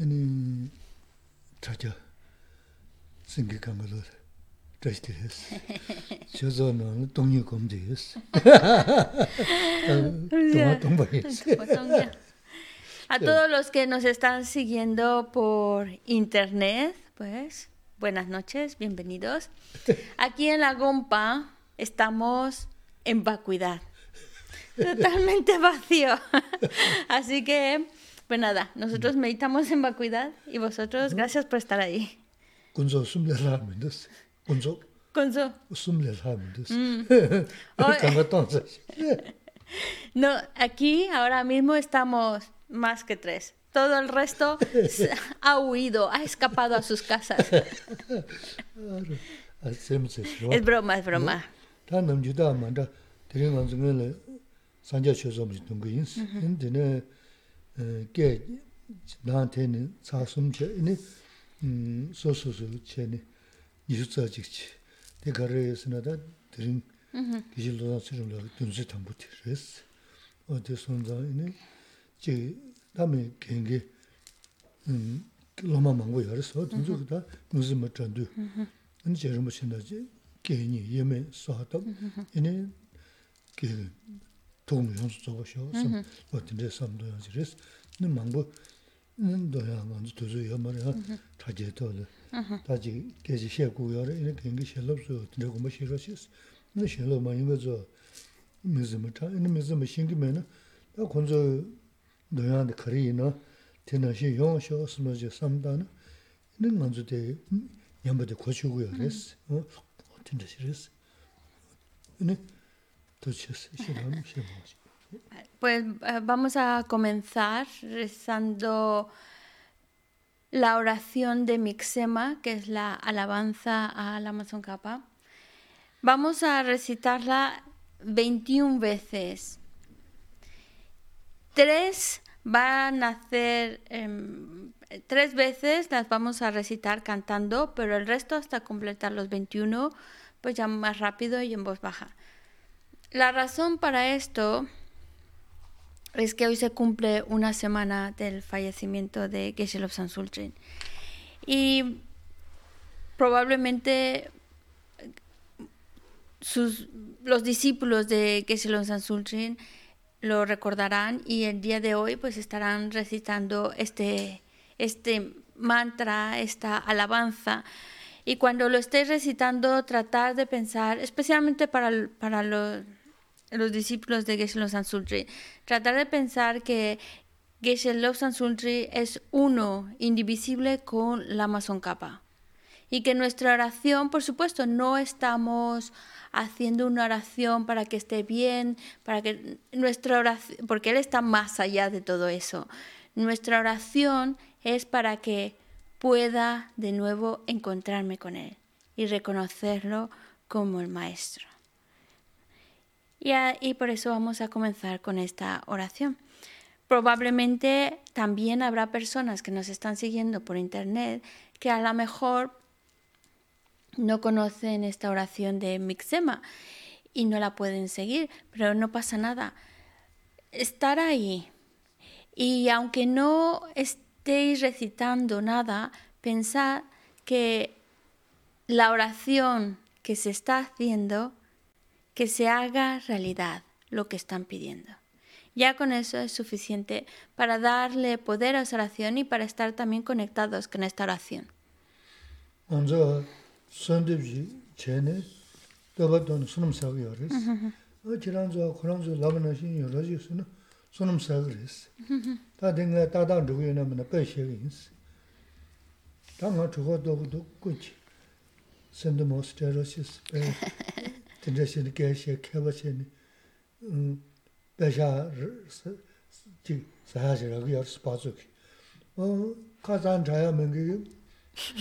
아니 차자 생기 강가로 트레스티스 저저는 동료 검제스 동아 동바이스 A todos los que nos están siguiendo por internet, pues buenas noches, bienvenidos. Aquí en la Gompa estamos en vacuidad, totalmente vacío. Así que, pues nada, nosotros meditamos en vacuidad y vosotros, gracias por estar ahí. no, aquí ahora mismo estamos más que tres. Todo el resto ha huido, ha escapado a sus casas. es broma, es broma. kye dāng tēne tsā sum che, ine sō sō sō che ne nishu tsā chik che. Tē kārē yasi nā tā tērīng kīchī lōdāng sī rōng lā dunzi tāmbu tē rēs. O tē sōn zā ine che tā me kēngi lōma māngu yā rēs, o dunzi kī tā nūzi mā chandu. Ine che rōmbu che nā che kēngi yeme sō hatab, ine kēngi 티 그랬어 어디 손자 이니 제 다음에 경계 음 로마 망고 열었어 dunse다 무슨 뭐 전도 은 제를 뭐 신다지 괜히 예매 써하다 이니 그 도움을 연수 줘보셔 좀 어떤데 삼도 연수를 는 망고 는 도야 먼저 도저 말이야 타제도를 다지 계지 셰고요래 이렇게 경기 셰럽서 들고 뭐 싫어시스 는 셰럽만 이거 저 무슨 차 이는 무슨 뭐 신기면은 나 건저 너야한테 거리나 테나시 용쇼 스머지 삼다는 는 먼저 대 연부대 고치고요 그랬어 어 어떤데 싫었어 네 Pues vamos a comenzar rezando la oración de Mixema, que es la alabanza al Amazon Kappa. Vamos a recitarla 21 veces. Tres van a hacer, em, tres veces las vamos a recitar cantando, pero el resto hasta completar los 21, pues ya más rápido y en voz baja. La razón para esto es que hoy se cumple una semana del fallecimiento de Geshe-Lop Sultrin. Y probablemente sus, los discípulos de Geshe-Lop Sultrin lo recordarán y el día de hoy pues estarán recitando este, este mantra, esta alabanza. Y cuando lo estéis recitando, tratar de pensar, especialmente para, para los, los discípulos de Geshe-Lop Sultri, tratar de pensar que Geshe-Lop Sultri es uno, indivisible con la Amazon Kappa. Y que nuestra oración, por supuesto, no estamos haciendo una oración para que esté bien, para que nuestra oración, porque Él está más allá de todo eso. Nuestra oración es para que pueda de nuevo encontrarme con Él y reconocerlo como el Maestro. Y, por eso vamos a comenzar con esta oración. Probablemente también habrá personas que nos están siguiendo por internet que a lo mejor no conocen esta oración de Mixema y no la pueden seguir, pero no pasa nada. Estar ahí y aunque no estéis recitando nada, pensad que la oración que se está haciendo, que se haga realidad lo que están pidiendo. Ya con eso es suficiente para darle poder a esa oración y para estar también conectados con esta oración. Uh -huh. sunum sagris. Na tinda shini kaya shia kaiwa shini um, baisha jing saya shira ki yar spazu ki. Ka zan chaya mingi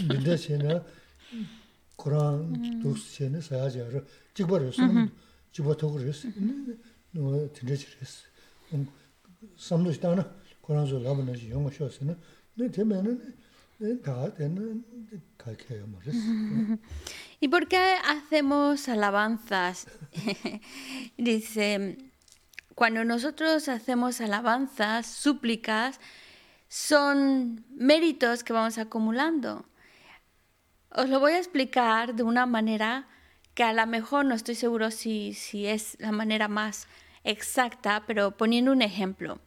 minda shini Kurang duks shini saya shira jigba risu, mm-hmm. jigba togu risu, tinda shira risu. Um, Samdo shidana Kurang zu labu nashi yunga shio shini, teme nani taa tena ¿Y por qué hacemos alabanzas? Dice, cuando nosotros hacemos alabanzas, súplicas, son méritos que vamos acumulando. Os lo voy a explicar de una manera que a lo mejor no estoy seguro si, si es la manera más exacta, pero poniendo un ejemplo.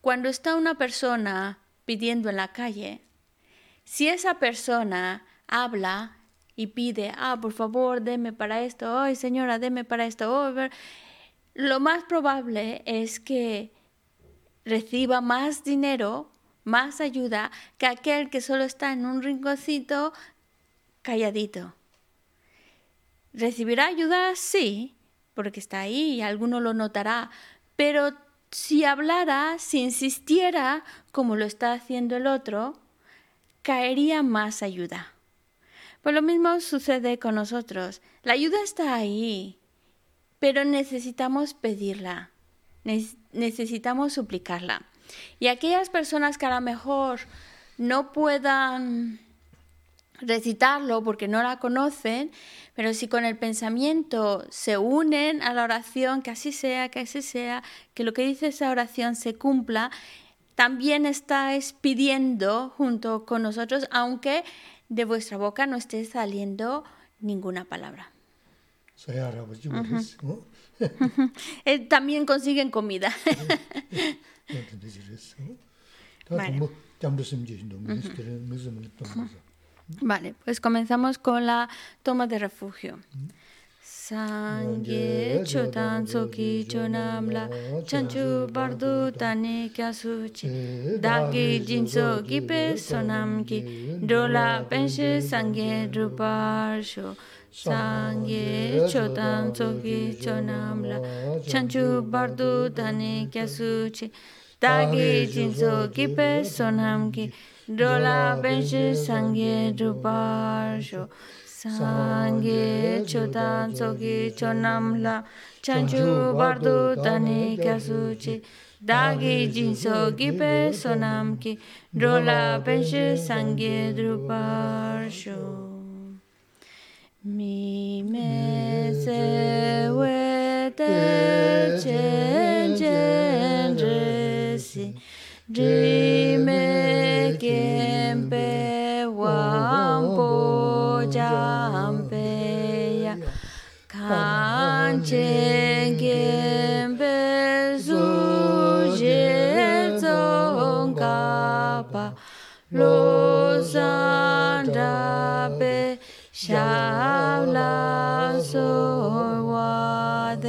Cuando está una persona pidiendo en la calle, si esa persona habla y pide, ah, por favor, deme para esto, ay, señora, deme para esto, lo más probable es que reciba más dinero, más ayuda que aquel que solo está en un rinconcito calladito. ¿Recibirá ayuda? Sí, porque está ahí y alguno lo notará, pero si hablara, si insistiera, como lo está haciendo el otro, caería más ayuda. Pues lo mismo sucede con nosotros. La ayuda está ahí, pero necesitamos pedirla, necesitamos suplicarla. Y aquellas personas que a lo mejor no puedan recitarlo porque no la conocen, pero si con el pensamiento se unen a la oración, que así sea, que así sea, que lo que dice esa oración se cumpla, también estáis pidiendo junto con nosotros, aunque de vuestra boca no esté saliendo ninguna palabra. también consiguen comida. Vale, pues comenzamos con la toma de refugio. sangye chodan soki chonamla chanchu bardu tani kya suchi dagi jinso gipe sonam ki dola penshe sangye rupar sho sangye chodan soki chonamla chanchu bardu tani kya suchi dagi jinso gipe sonam ki dola penshe sangye rupar sho sāṅgī chūtān tsokī chōnām lā chāñchū bārdū tāni kāsū chī dāgī jīnsō kī pē sōnām kī rōlā pēnshī sāṅgī drupār shū mī mē sē wē tē chēn chēn rē sī rī mē kē Kjærla sår var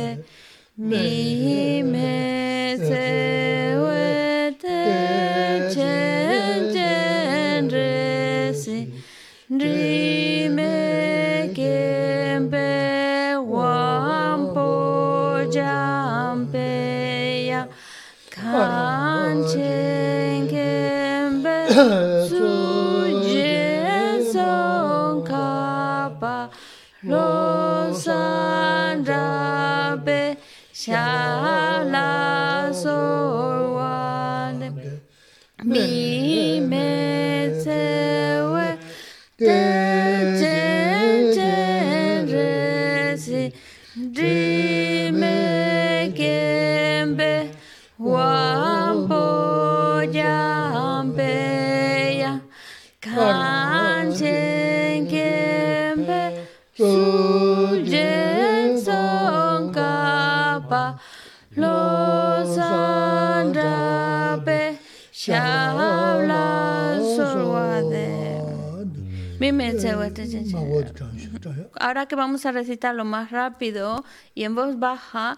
Ahora que vamos a recitarlo más rápido y en voz baja,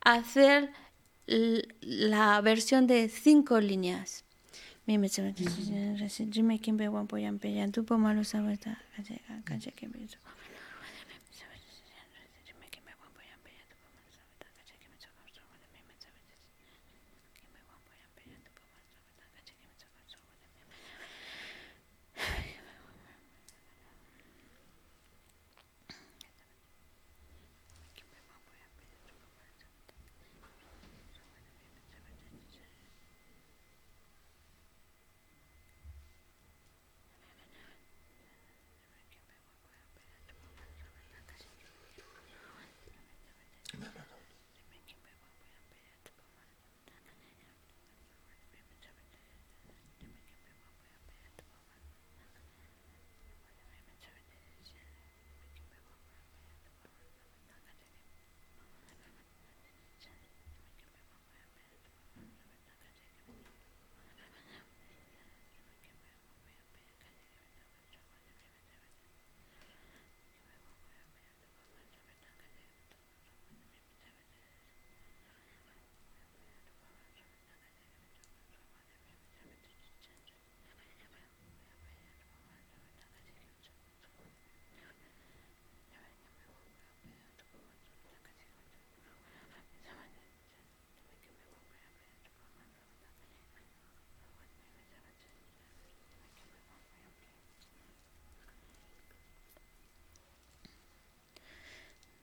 hacer la versión de cinco líneas.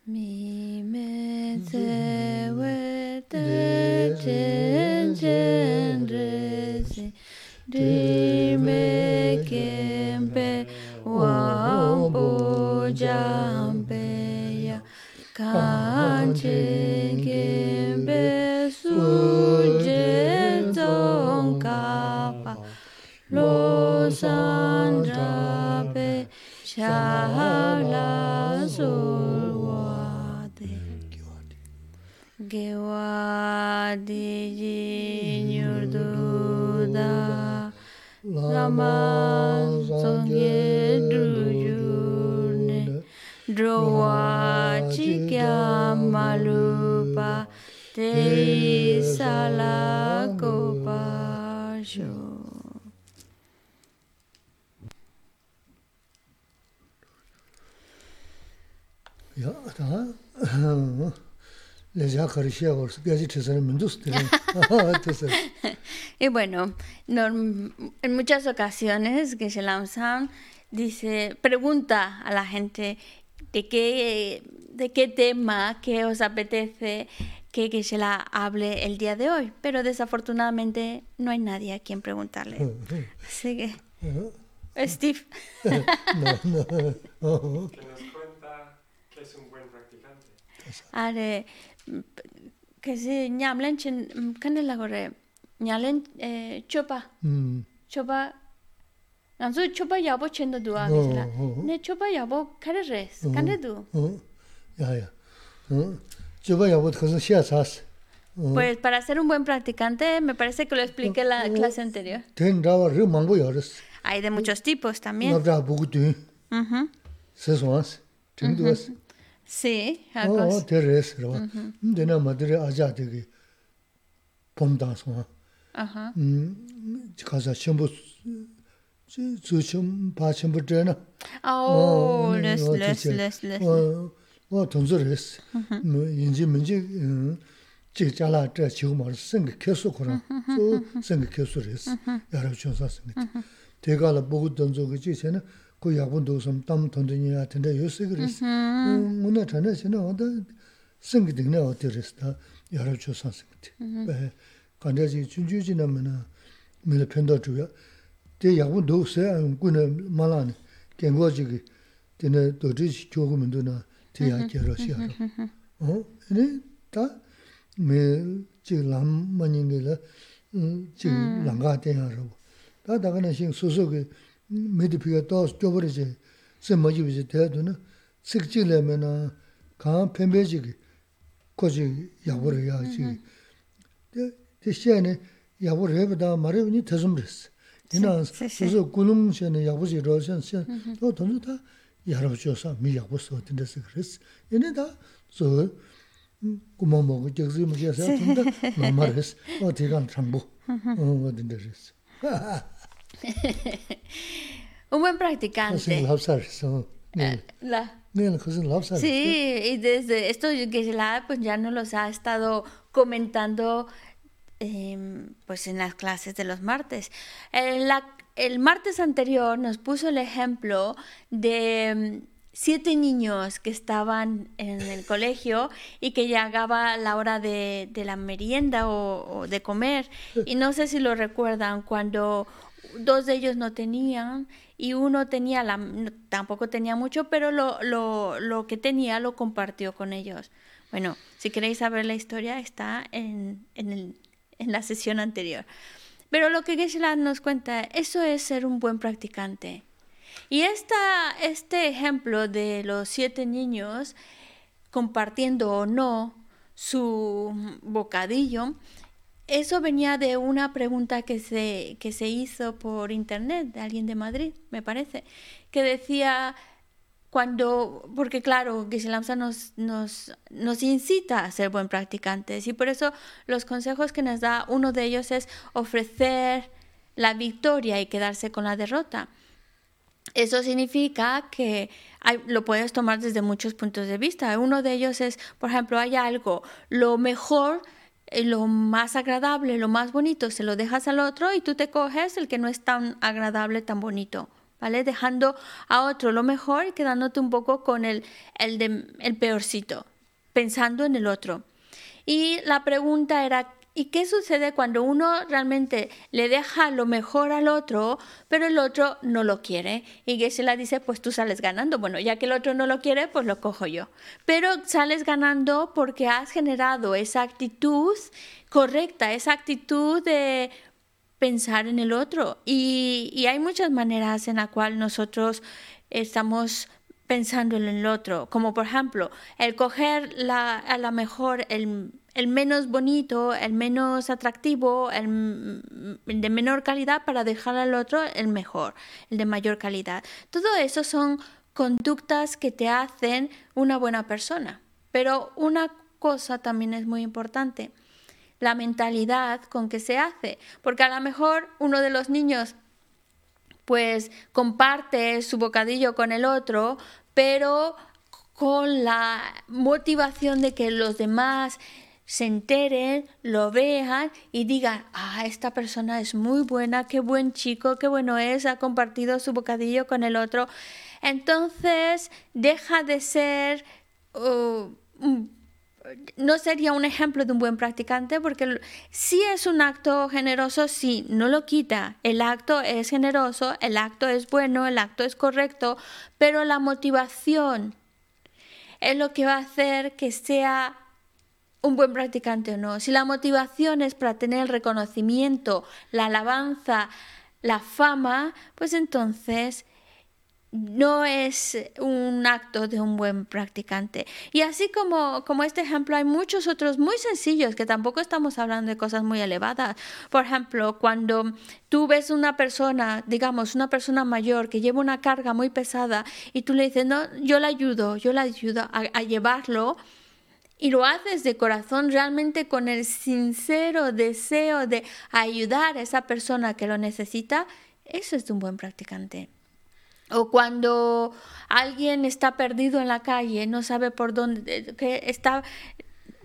Me Y bueno, en muchas ocasiones Geshe-Lam dice, pregunta a la gente de qué, de qué tema, qué os apetece que Geshe la hable el día de hoy, pero desafortunadamente no hay nadie a quien preguntarle. Así que... Steve. no, no. Que nos cuenta que es un buen practicante. Are, kasi ñamlan chin kanda mm, la gore ñalen eh, chopa. Chopa nanzu chopa yabo chendo duwa ah, kisla ne chopa yabo kare res kanda du. ya ya. Chopa yabo kasi xia chas Pues para ser un buen practicante, me parece que lo expliqué en la clase anterior. Hay de muchos tipos también. Uh -huh. 라 보고 돼. Ujú. 세송았어. 정도였어. sí 어, algo 데레스 로. 근데나 마들이 아자 되게 봄다소. ajá 음. 가서 전부 저좀 바침부 되나. oh 어, les 어, les 진짜. les les 어, 어, 돈저랬어. 뭐 인지 문제 음. 지 잘라 저 지금 말 생각 계속 그러. 또 생각 계속했어. 여러 조사 생각. 대가라 보고 던져고 지세는 그 야분도 좀땀 던지냐 텐데 요새 그랬어. 음, 문에 전에서는 어디 생기등네 어디랬어. 여러 조사 생각. 네. 간다지 준주지나면은 밀 편도 줘야. 대 야분도 없어요. 군에 말하는 갱거지기 되네 도지 조금은 되나 대야 겨러시야. 어? 네? 다 매, 지금 남만인게라 음, 지금 랑가 대야라고. 다 다가는 신 소속의 midi piga taas chobari che se majibi che tayadu na sikchi le me na kaan pembe chigi kochi yaburi ya chigi te shia ne yaburi heba daa maribi ni tasum resi ina susu gulung she ne yabu chi rao shen shen to tonzu taa yarabu cho saa mi yabu so tinda sik resi ina daa su kuma mogu jagzi mu kia saa tinda mama resi o tigaan changbu o tinda resi un buen practicante. Eh, la. Sí, y desde esto Geshe-la pues ya nos los ha estado comentando eh, pues en las clases de los martes. El, la, el martes anterior nos puso el ejemplo de em, siete niños que estaban en el colegio y que llegaba la hora de, de la merienda o, o, de comer. Y no sé si lo recuerdan, cuando dos de ellos no tenían y uno tenía la tampoco tenía mucho pero lo, lo, lo que tenía lo compartió con ellos. Bueno si queréis saber la historia está en, en, el- en la sesión anterior. Pero lo que geshe nos cuenta eso es ser un buen practicante. Y esta, este ejemplo de los siete niños compartiendo o no su bocadillo, eso venía de una pregunta que se, que se hizo por internet de alguien de Madrid, me parece, que decía cuando, porque claro, Geshe Lamsa nos, nos, nos incita a ser buen practicantes y por eso los consejos que nos da, uno de ellos es ofrecer la victoria y quedarse con la derrota. Eso significa que lo puedes tomar desde muchos puntos de vista. Uno de ellos es, por ejemplo, hay algo, lo mejor, lo más agradable, lo más bonito, se lo dejas al otro y tú te coges el que no es tan agradable, tan bonito. ¿vale? Dejando a otro lo mejor y quedándote un poco con el, el, el peorcito, pensando en el otro. Y la pregunta era, ¿y qué sucede cuando uno realmente le deja lo mejor al otro, pero el otro no lo quiere? Y Geshe-la dice, pues tú sales ganando. Bueno, ya que el otro no lo quiere, pues lo cojo yo. Pero sales ganando porque has generado esa actitud correcta, esa actitud de pensar en el otro. Y, hay muchas maneras en la cual nosotros estamos pensando en el otro, como por ejemplo el coger la, a lo mejor el, el, menos bonito, el menos atractivo, el, de menor calidad para dejar al otro el mejor, el de mayor calidad. Todo eso son conductas que te hacen una buena persona. Pero una cosa también es muy importante, la mentalidad con que se hace, porque a lo mejor uno de los niños pues comparte su bocadillo con el otro, pero con la motivación de que los demás se enteren, lo vean y digan, ah, esta persona es muy buena, qué buen chico, qué bueno es, ha compartido su bocadillo con el otro. Entonces deja de ser uh, no sería un ejemplo de un buen practicante porque si es un acto generoso, sí, no lo quita. El acto es generoso, el acto es bueno, el acto es correcto, pero la motivación es lo que va a hacer que sea un buen practicante o no. Si la motivación es para tener el reconocimiento, la alabanza, la fama, pues entonces no es un acto de un buen practicante. Y así como, como este ejemplo, hay muchos otros muy sencillos que tampoco estamos hablando de cosas muy elevadas. Por ejemplo, cuando tú ves una persona, digamos, una persona mayor que lleva una carga muy pesada y tú le dices, no, yo la ayudo, yo la ayudo a, a llevarlo. Y lo haces de corazón realmente con el sincero deseo de ayudar a esa persona que lo necesita, eso es un buen practicante. O cuando alguien está perdido en la calle, no sabe por dónde, que está,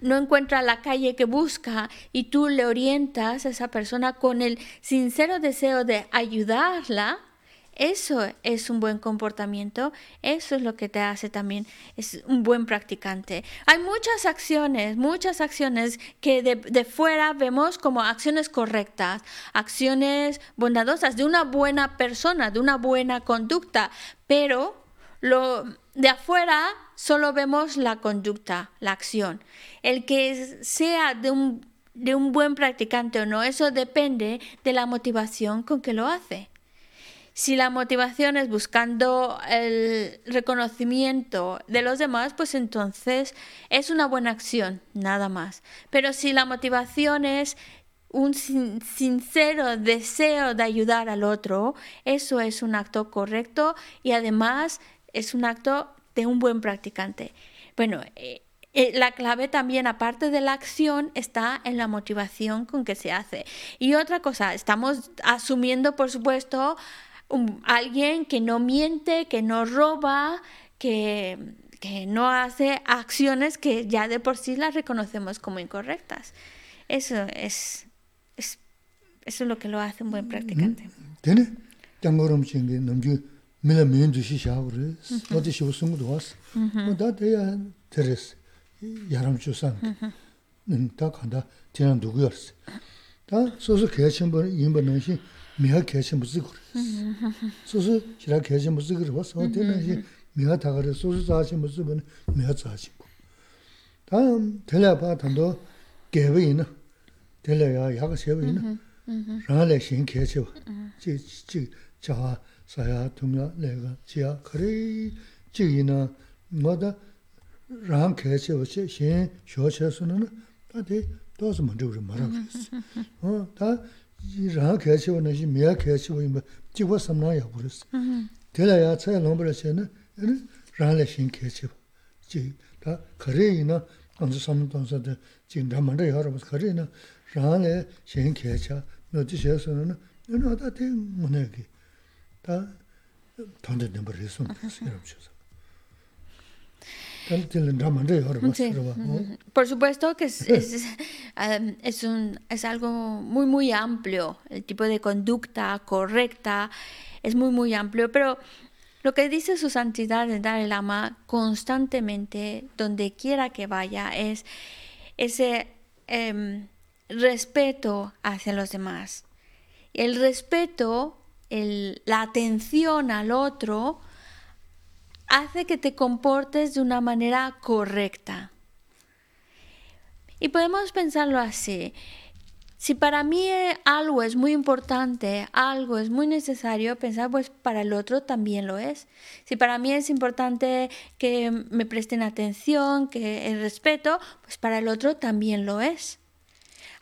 no encuentra la calle que busca y tú le orientas a esa persona con el sincero deseo de ayudarla, eso es un buen comportamiento, eso es lo que te hace también, es un buen practicante. Hay muchas acciones, muchas acciones que de, de, fuera vemos como acciones correctas, acciones bondadosas de una buena persona, de una buena conducta, pero lo de afuera solo vemos la conducta, la acción. El que sea de un, de un buen practicante o no, eso depende de la motivación con que lo hace. Si la motivación es buscando el reconocimiento de los demás, pues entonces es una buena acción, nada más. Pero si la motivación es un sincero deseo de ayudar al otro, eso es un acto correcto y además es un acto de un buen practicante. Bueno, eh, eh, la clave también, aparte de la acción, está en la motivación con que se hace. Y otra cosa, estamos asumiendo, por supuesto, un, alguien que no miente, que no roba, que, que no hace acciones que ya de por sí las reconocemos como incorrectas. Eso es, eso es lo que lo hace un buen practicante. ¿Tiene? mila miyan dushi shaabres, wadi shivu sungu duwas, da daya teres, yaram da 뭐다 돼야 테레스 야람 주산. 다 간다. 지난 누구였어? 다 소소 개천 번 인번 능신 미하 개천 무슨 그래. 소소 지라 개천 무슨 그래. 와서 어디는 미하 다 그래. 소소 자시 무슨 번 미하 자시. 다음 텔레바 단도 개베이나 텔레야 야가 세베이나 rāngā lē shēng kē chē wā, jī jī chā wā sā yā tūng yā lē gā jī yā kare jī yī na ngā dā rāngā kē chē wā shē shēng shō chē su na dā dē dō sā mā rī wā mā rā kā sī. dā rāng kaya chiwa na shi miya kaya chiwa yinba jikwa samnaa yaa kuris. Tela yaa tsaya lāmbara chaya na rāng la shin kaya chiwa. Jik, tā kare yina anzu samnaa tōnsa tā jik dhamanda yaa rabas kare yina rāng la shin kaya chiwa no di shaya suna na yina tā te munaya ki. Tā tanda dhamba Por supuesto que es, es, ah, es, es algo muy, muy amplio. El tipo de conducta correcta es muy, muy amplio. Pero lo que dice su santidad el Dalai Lama constantemente, donde quiera que vaya, es ese em, respeto hacia los demás. El respeto, el, la atención al otro, hace que te comportes de una manera correcta. Y podemos pensarlo así. Si para mí eh, algo es muy importante, algo es muy necesario, pensar pues para el otro también lo es. Si para mí es importante que me presten atención, que el respeto, pues para el otro también lo es.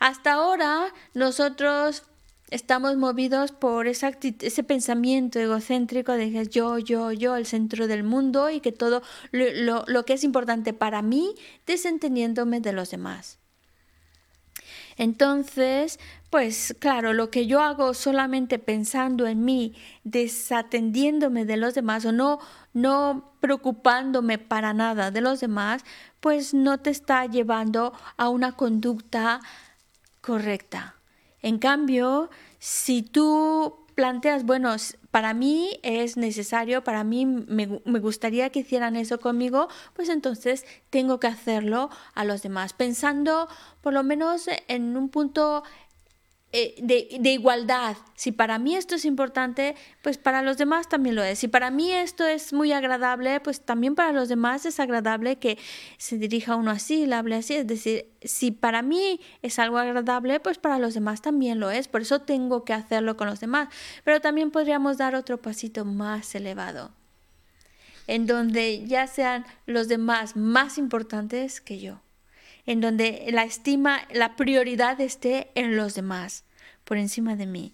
Hasta ahora nosotros estamos movidos por ese pensamiento egocéntrico de que yo, yo, yo, el centro del mundo y que todo lo, lo- lo que es importante para mí, desentendiéndome de los demás. Entonces, pues claro, lo que yo hago solamente pensando en mí, desatendiéndome de los demás o no, no preocupándome para nada de los demás, pues no te está llevando a una conducta correcta. En cambio, si tú planteas, bueno, para mí es necesario, para mí me, me gustaría que hicieran eso conmigo, pues entonces tengo que hacerlo a los demás, pensando por lo menos en un punto eh, de, de igualdad. Si para mí esto es importante, pues para los demás también lo es. Si para mí esto es muy agradable, pues también para los demás es agradable que se dirija uno así, le hable así. Es decir, si para mí es algo agradable, pues para los demás también lo es. Por eso tengo que hacerlo con los demás. Pero también podríamos dar otro pasito más elevado, en donde ya sean los demás más importantes que yo en donde la estima, la prioridad esté en los demás, por encima de mí.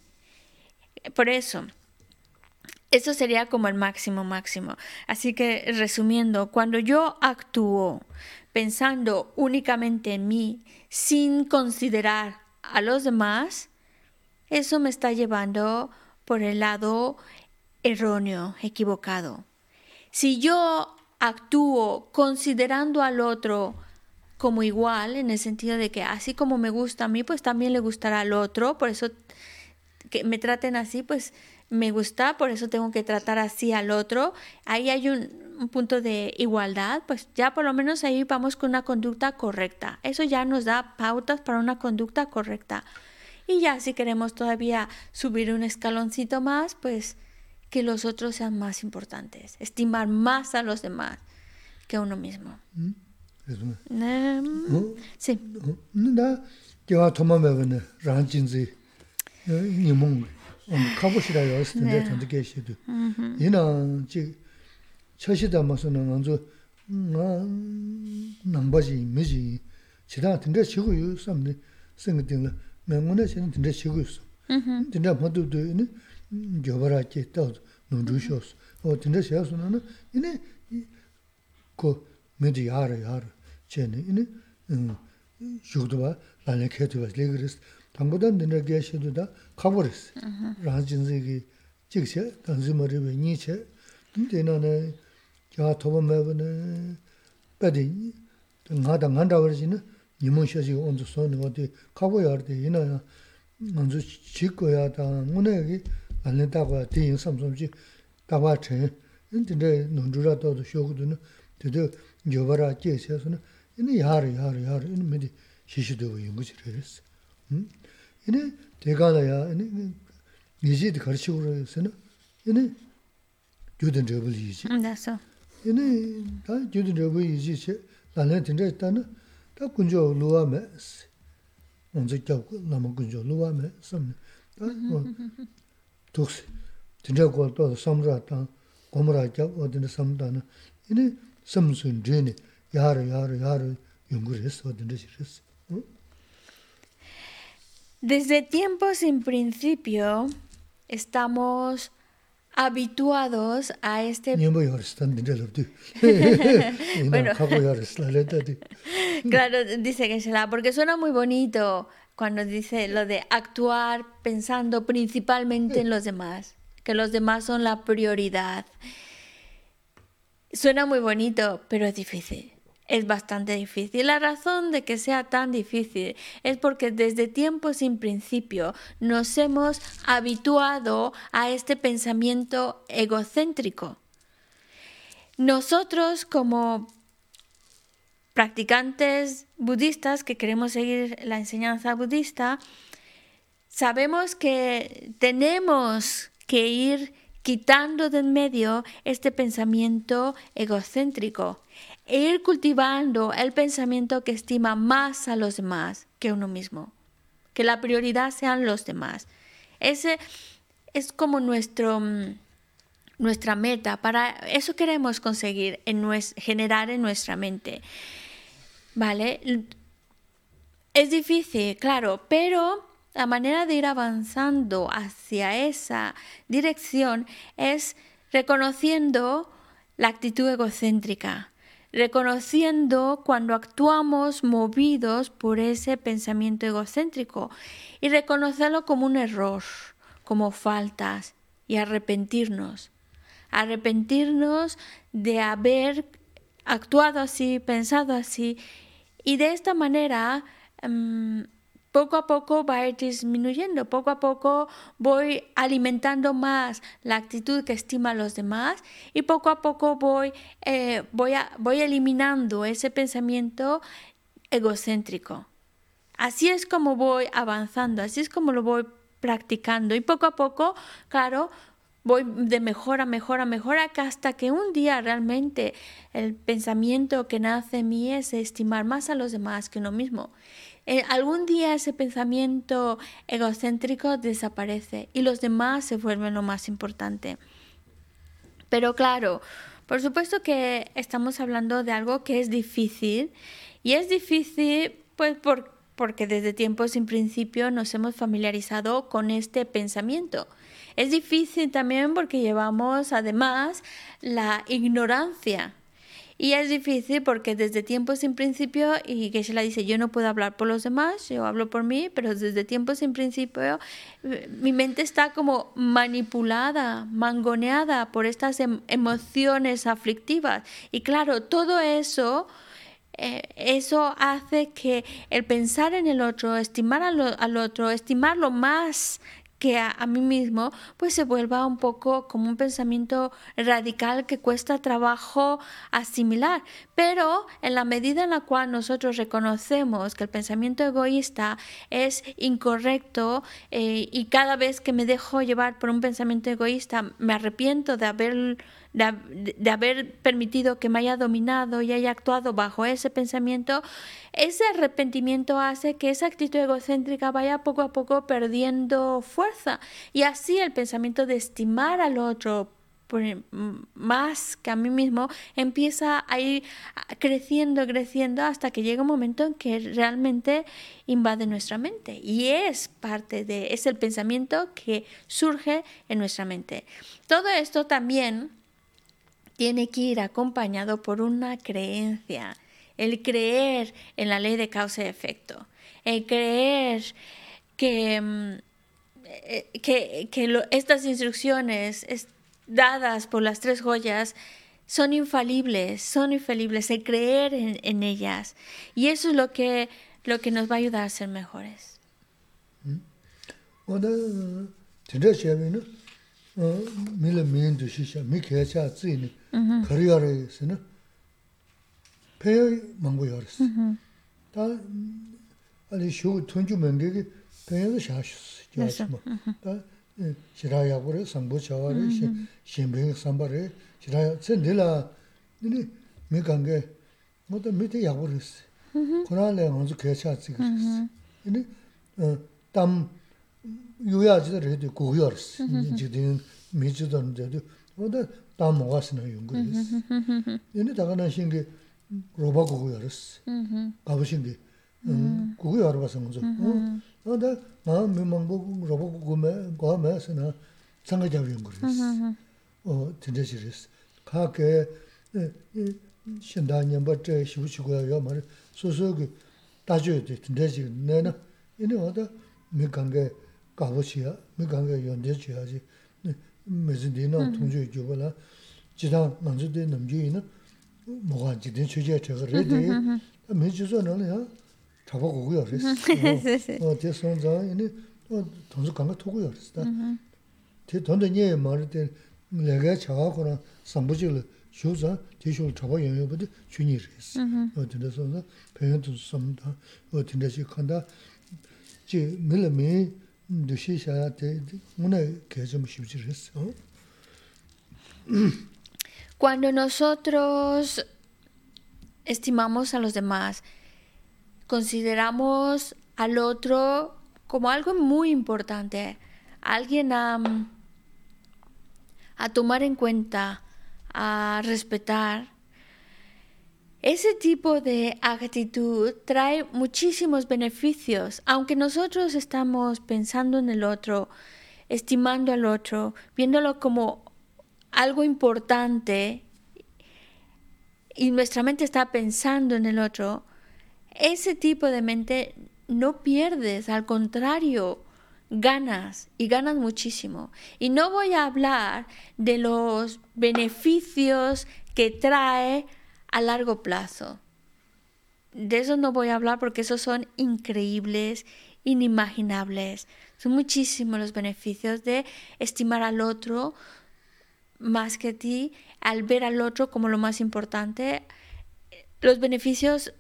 Por eso, eso sería como el máximo máximo. Así que resumiendo, cuando yo actúo pensando únicamente en mí, sin considerar a los demás, eso me está llevando por el lado erróneo, equivocado. Si yo actúo considerando al otro como igual, en el sentido de que así como me gusta a mí, pues también le gustará al otro, por eso que me traten así, pues me gusta, por eso tengo que tratar así al otro. Ahí hay un, un punto de igualdad, pues ya por lo menos ahí vamos con una conducta correcta. Eso ya nos da pautas para una conducta correcta. Y ya si queremos todavía subir un escaloncito más, pues que los otros sean más importantes, estimar más a los demás que a uno mismo. 그 래서 뭐, Em, 어? sí. 어? 나 제가 도마매번에 란진지 니몽 가보시라요. 근데 네. 전도 계시도. 이나 지 처시다 마서는 먼저 나 남바지 미지 지다 근데 지고요 삼네 생각되는 명문에 지는 근데 지고 있어. 근데 모두도 이네 저버라게 또 눈주셔서 어 근데 시야서는 이네 그 메디 야르 야르 쟤네 이네 음 죽도가 나네 캐도가 레그레스 당보다 내가 계셔도다 가버렸어 라진지기 직세 당지머리 왜 니체 근데 나네 자 도범매번에 빠디 나다 간다 그러지는 니모셔지 온도 손이 어디 가고야 할때 이나야 먼저 지거야 다 문에기 안내다가 대인 삼성지 다와 체 근데 논주라도 쇼거든 되도 여바라 계셔서는 이네 야르 야르 야르 이네 메디 시시도 연구지 그랬어 음 이네 대가나야 이네 니지도 가르치고 그래서는 이네 교된 저블이지 Eso. 이네 다 교된 저블이지 나는 진짜 일단은 다 군조 루아메스 먼저 잡고 남은 군조 루아메 섬 다뭐 독스 진짜 거또 섬라다 고무라 잡 어디는 섬다는 이네 섬순 드네 야르 야르 야르 연구를 했어 어디는 싫었어 응? Desde tiempos sin principio estamos habituados a este... 니뭐 열었던 데들도 이나 하고 열었어 레다디 Claro, dice que será, porque suena muy bonito cuando dice lo de actuar pensando principalmente en los demás, que los demás son la prioridad. Suena muy bonito, pero es difícil. Es bastante difícil. La razón de que sea tan difícil es porque desde tiempos sin principio nos hemos habituado a este pensamiento egocéntrico. Nosotros como practicantes budistas que queremos seguir la enseñanza budista, sabemos que tenemos que ir quitando de en medio este pensamiento egocéntrico e ir cultivando el pensamiento que estima más a los demás que uno mismo, que la prioridad sean los demás. Ese es como nuestro, mm, nuestra meta, para eso queremos conseguir, en generar en nuestra mente. ¿Vale? Es difícil, claro, pero la manera de ir avanzando hacia esa dirección es reconociendo la actitud egocéntrica, reconociendo cuando actuamos movidos por ese pensamiento egocéntrico y reconocerlo como un error, como faltas y arrepentirnos. Arrepentirnos de haber actuado así, pensado así y de esta manera mm, poco a poco va a ir disminuyendo, poco a poco voy alimentando más la actitud que estima a los demás y poco a poco voy, eh, voy, voy eliminando ese pensamiento egocéntrico. Así es como voy avanzando, así es como lo voy practicando y poco a poco, claro, voy de mejor a mejor a mejor hasta que un día realmente el pensamiento que nace en mí es estimar más a los demás que uno mismo. Eh, algún día ese pensamiento egocéntrico desaparece y los demás se vuelven lo más importante. Pero claro, por supuesto que estamos hablando de algo que es difícil y es difícil pues porque desde tiempos sin principio nos hemos familiarizado con este pensamiento. Es difícil también porque llevamos además la ignorancia y es difícil porque desde tiempos sin principio, y que la dice, yo no puedo hablar por los demás, yo hablo por mí, pero desde tiempos sin principio eh, mi mente está como manipulada, mangoneada por estas em, emociones aflictivas. Y claro, todo eso... Eh, eso hace que el pensar en el otro, estimar al, al otro, estimarlo más que a, mí mismo, pues se vuelva un poco como un pensamiento radical que cuesta trabajo asimilar. Pero en la medida en la cual nosotros reconocemos que el pensamiento egoísta es incorrecto eh, y cada vez que me dejo llevar por un pensamiento egoísta me arrepiento de haber de, haber permitido que me haya dominado y haya actuado bajo ese pensamiento, ese arrepentimiento hace que esa actitud egocéntrica vaya poco a poco perdiendo fuerza y así el pensamiento de estimar al otro más que a mí mismo empieza a ir creciendo, creciendo hasta que llega un momento en que realmente invade nuestra mente y es parte de, es el pensamiento que surge en nuestra mente. Todo esto también tiene que ir acompañado por una creencia, el creer en la ley de causa y efecto, el creer que, mm, eh, que, estas instrucciones dadas por las tres joyas son infalibles, son infalibles, el creer en, ellas. Y eso es lo que, lo que nos va a ayudar a ser mejores. ¿Mm? mīla mīndu shīshā, mī kēchā tsīni, mm-hmm. kārī yārāyāsī na, pēyā māngbō yārāsī. Mm-hmm. Tā, ālī shū tuñchū mēngi kī pēyā dā shāshūsī, jāsī mā. Mm-hmm. Tā, shirā yāgu rā, sāngbō chāwā rā, shēmbēngi sāmbā rā, shirā yāgu, tsēn dīlā, nini, mī kāngi, mō tā mī tā yāgu rāsī, kōrā lā yāngu kēchā tsīgirāsī. Nini, tam, 유야지도 그래도 고요스 이제 미주도 이제도 뭐다 다 먹었으나 용거스 얘네 다가나 신게 로바 고요스 가보신게 음 고요 알아봐서 먼저 어 근데 마음 memang 보고 로바 고메 고메스나 상가자 용거스 어 진짜 싫었어 가게 신다년 버터 쉬우시고요 요 말을 소소하게 따줘야 돼 진짜 지금 내가 얘네 어디 몇 관계 가고 시야 내 관계 연대 줘야지. 메진디나 통주 주고라 지다 만주대 넘지이나 뭐가 지든 주제 저거 레디 메주소는 야 잡고 오고요 그랬어. 어 대선자 이니 어 돈도 간거 토고요 그랬다 대 돈도 네 말을 때 내가 자고나 삼부질 쇼자 대쇼를 잡아 영역부터 준이 그랬어. 어 그래서 배현도 섬다 어 진짜씩 간다. 지 밀면 Cuando nosotros estimamos a los demás, consideramos al otro como algo muy importante, alguien a, a tomar en cuenta, a respetar. Ese tipo de actitud trae muchísimos beneficios, aunque nosotros estamos pensando en el otro, estimando al otro, viéndolo como algo importante y nuestra mente está pensando en el otro, ese tipo de mente no pierdes, al contrario, ganas y ganas muchísimo. Y no voy a hablar de los beneficios que trae a largo plazo. De eso no voy a hablar porque esos son increíbles, inimaginables. Son muchísimos los beneficios de estimar al otro, más que ti, al ver al otro como lo más importante, los beneficios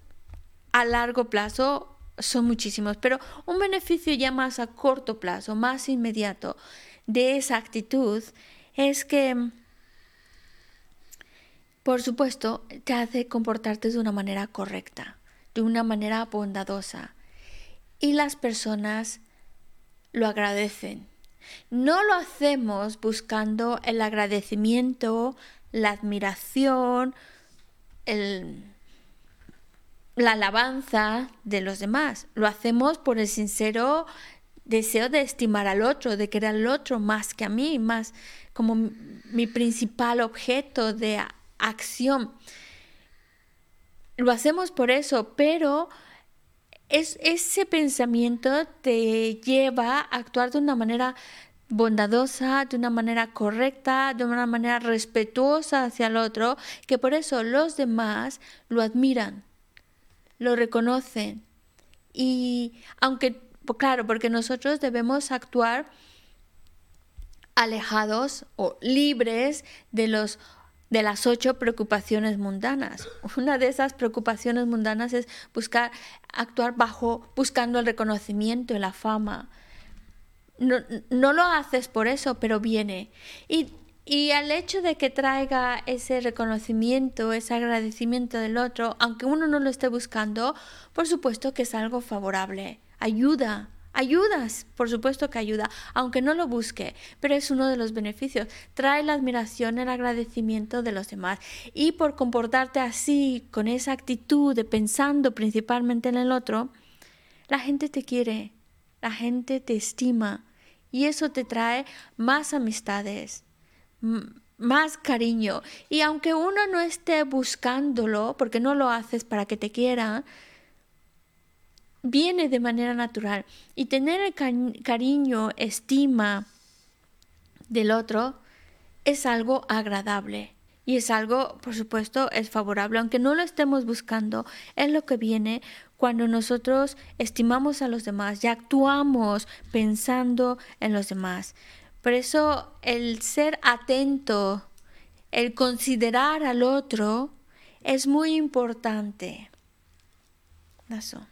a largo plazo son muchísimos, pero un beneficio ya más a corto plazo, más inmediato de esa actitud es que, por supuesto, te hace comportarte de una manera correcta, de una manera bondadosa. Y las personas lo agradecen no lo hacemos buscando el agradecimiento, la admiración, la alabanza de los demás. Lo hacemos por el sincero deseo de estimar al otro, de querer al otro más que a mí, más como mi principal objeto de acción. Lo hacemos por eso, pero es, ese pensamiento te lleva a actuar de una manera bondadosa, de una manera correcta, de una manera respetuosa hacia el otro, que por eso los demás lo admiran, lo reconocen. Y aunque, claro, porque nosotros debemos actuar alejados o libres de los de las ocho preocupaciones mundanas. Una de esas preocupaciones mundanas es buscar actuar bajo, buscando el reconocimiento y la fama. No, no lo haces por eso, pero viene. Y, y al hecho de que traiga ese reconocimiento, ese agradecimiento del otro, aunque uno no lo esté buscando, por supuesto que es algo favorable. Ayuda, Ayudas, por supuesto que ayuda, aunque no lo busque, pero es uno de los beneficios. Trae la admiración, el agradecimiento de los demás. Y por comportarte así, con esa actitud de pensando principalmente en el otro, la gente te quiere, la gente te estima y eso te trae más amistades, más cariño. Y aunque uno no esté buscándolo, porque no lo haces para que te quieran, viene de manera natural. Y tener el cariño, estima del otro es algo agradable. Y es algo, por supuesto, es favorable, aunque no lo estemos buscando, es lo que viene cuando nosotros estimamos a los demás y actuamos pensando en los demás. Por eso el ser atento, el considerar al otro, es muy importante. Eso.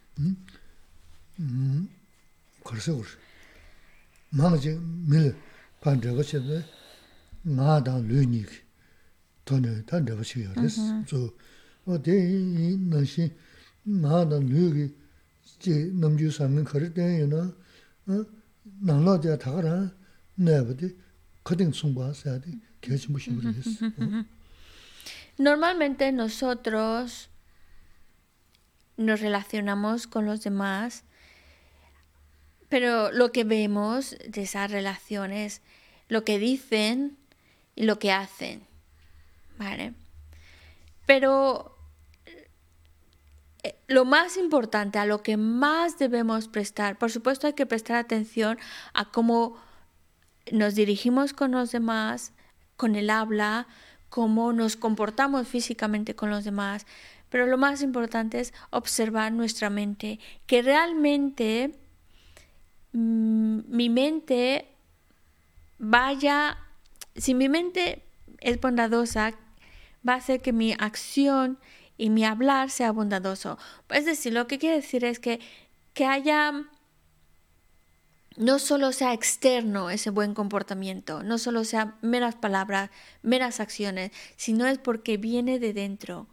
Ngaa dang lu ki je nam ju san min kari ten yu na nang lao dia taga rang naya ba de kading tsungpa saya de kaya chi mu xin res. Normalmente nosotros nos relacionamos con los demás pero lo que vemos de esas relaciones, lo que dicen y lo que hacen. ¿Vale? Pero eh, lo más importante, a lo que más debemos prestar, por supuesto hay que prestar atención a cómo nos dirigimos con los demás, con el habla, cómo nos comportamos físicamente con los demás, pero lo más importante es observar nuestra mente, que realmente mi mente vaya, si mi mente es bondadosa, va a hacer que mi acción y mi hablar sea bondadoso. Es decir, lo que quiere decir es que, que haya no solo sea externo ese buen comportamiento, no solo sea meras palabras, meras acciones, sino es porque viene de dentro.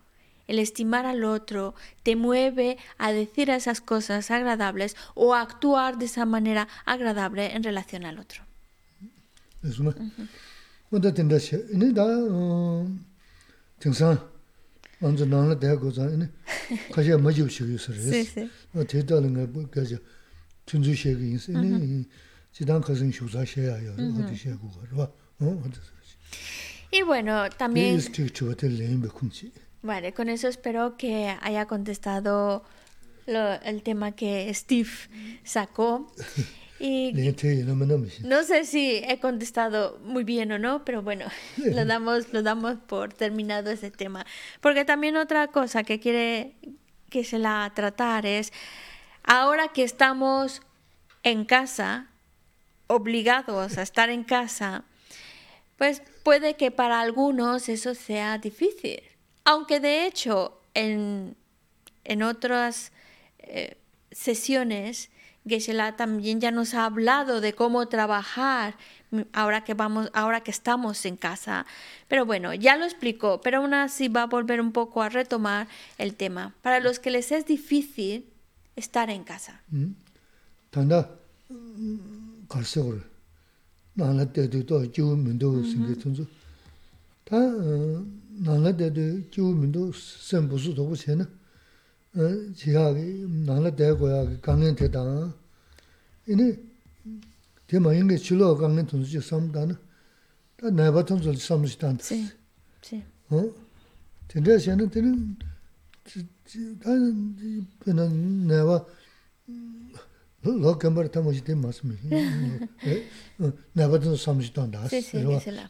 El estimar al otro te mueve a decir esas cosas agradables o a actuar de esa manera agradable en relación al otro. Y bueno, también... Vale, con eso espero que haya contestado el tema que Steve sacó. Y no sé si he contestado muy bien o no, pero bueno, lo damos, lo damos por terminado ese tema. Porque también otra cosa que quiere que se la tratar es Ahora que estamos en casa, obligados a estar en casa, pues puede que para algunos eso sea difícil. Aunque de hecho en, otras eh, sesiones, Geshe-la también ya nos ha hablado de cómo trabajar ahora que vamos, ahora que estamos en casa. Pero bueno, ya lo explicó, pero aún así va a volver un poco a retomar el tema. Para los que les es difícil, estar en casa. Gore. nāla dēdē jīwū mīndō sēn būsū tōku chē na, jīyā kī nāla dē guyā kī kāngiān tē tāngā. Inī, tē mā yīngi chīlō kāngiān tōnsu chī sāṁ tā na, tā nāyabā tōnsu chī sāṁ chī tāntā. Sī, sī. Tēndē chē na, tēnē, tā nāyabā lo kambar tamo shi te masumi. Nabadun samji tan das.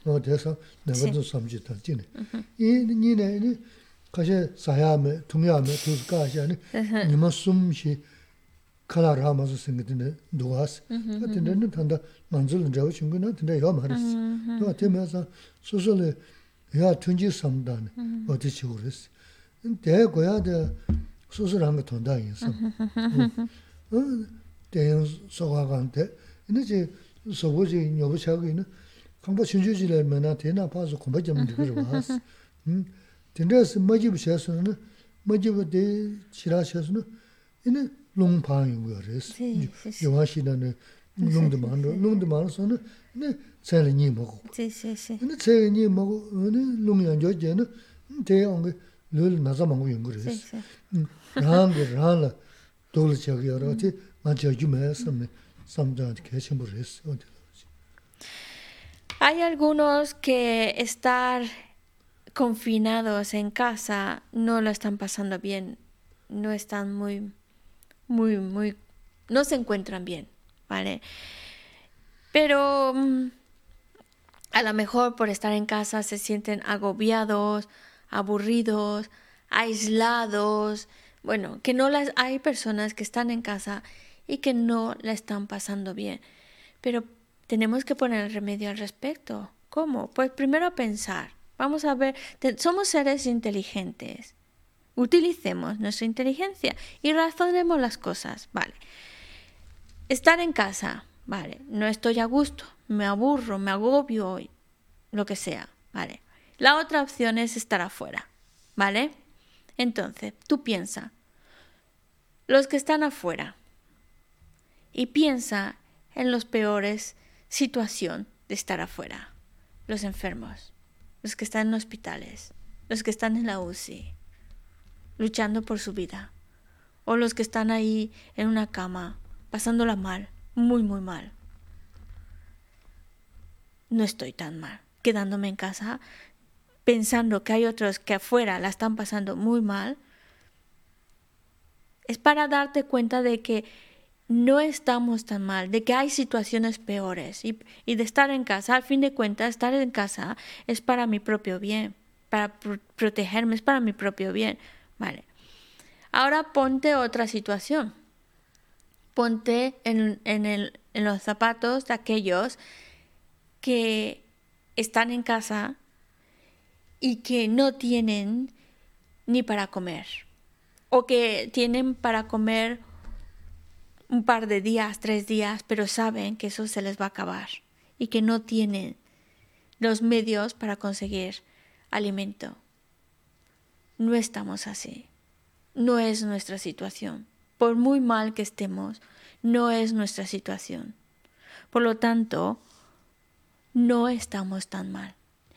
O desa nabadun samji tan jine. Ni ne, kashe saya me, tungya me, tuz kasha ne, nima sum shi kala rama su singi dine duwas. Dine ne tanda manzul njawa chungu na dine yo maris. Dwa te me san susuli ya tunji samda ne, o di chiguris. Daya goya de susulanga tonda yin sam. sām dā nē wā tī chī gu rī sī 대 고야 대 수술한 거 돈다 있어. 어 대형 소화관데 이제 소고지 여보차고 있는 강보 신주지를 맨나 대나 봐서 공부 좀 되게 와서 음 된데서 뭐지 부셔서는 뭐지 부대 지라셔서는 이는 롱방이 그랬어. 요하시다는 롱도 많어. 롱도 많아서는 네 세례니 먹고. 네, 네, 네. 근데 세례니 먹고 어느 롱양저제는 대형 그 lul naza mangu yungu res. Rangi rangla dogla chagi yara, ti mancha yume samne samdhanti kachambu res. Hay algunos que estar confinados en casa no lo están pasando bien, no están muy, muy, muy, no se encuentran bien, ¿vale? Pero mm, a lo mejor por estar en casa se sienten agobiados, aburridos, aislados. Bueno, que no las hay personas que están en casa y que no la están pasando bien. Pero tenemos que poner remedio al respecto. ¿Cómo? Pues primero pensar. Vamos a ver, somos seres inteligentes. Utilicemos nuestra inteligencia y razonemos las cosas. Vale. Estar en casa. Vale. No estoy a gusto. Me aburro, me agobio hoy. Lo que sea. Vale. La otra opción es estar afuera, ¿vale? Entonces, tú piensa, los que están afuera, y piensa en los peores situación de estar afuera, los enfermos, los que están en hospitales, los que están en la UCI, luchando por su vida, o los que están ahí en una cama, pasándola mal, muy, muy mal. No estoy tan mal, quedándome en casa, pensando que hay otros que afuera la están pasando muy mal, es para darte cuenta de que no estamos tan mal, de que hay situaciones peores y, de estar en casa, al fin de cuentas, estar en casa es para mi propio bien, para pro- protegerme, es para mi propio bien. Vale. Ahora ponte otra situación. Ponte en los zapatos de aquellos que están en casa y que no tienen ni para comer. O que tienen para comer un par de días, tres días, pero saben que eso se les va a acabar y que no tienen los medios para conseguir alimento. No estamos así. No es nuestra situación. Por muy mal que estemos, no es nuestra situación. Por lo tanto, no estamos tan mal.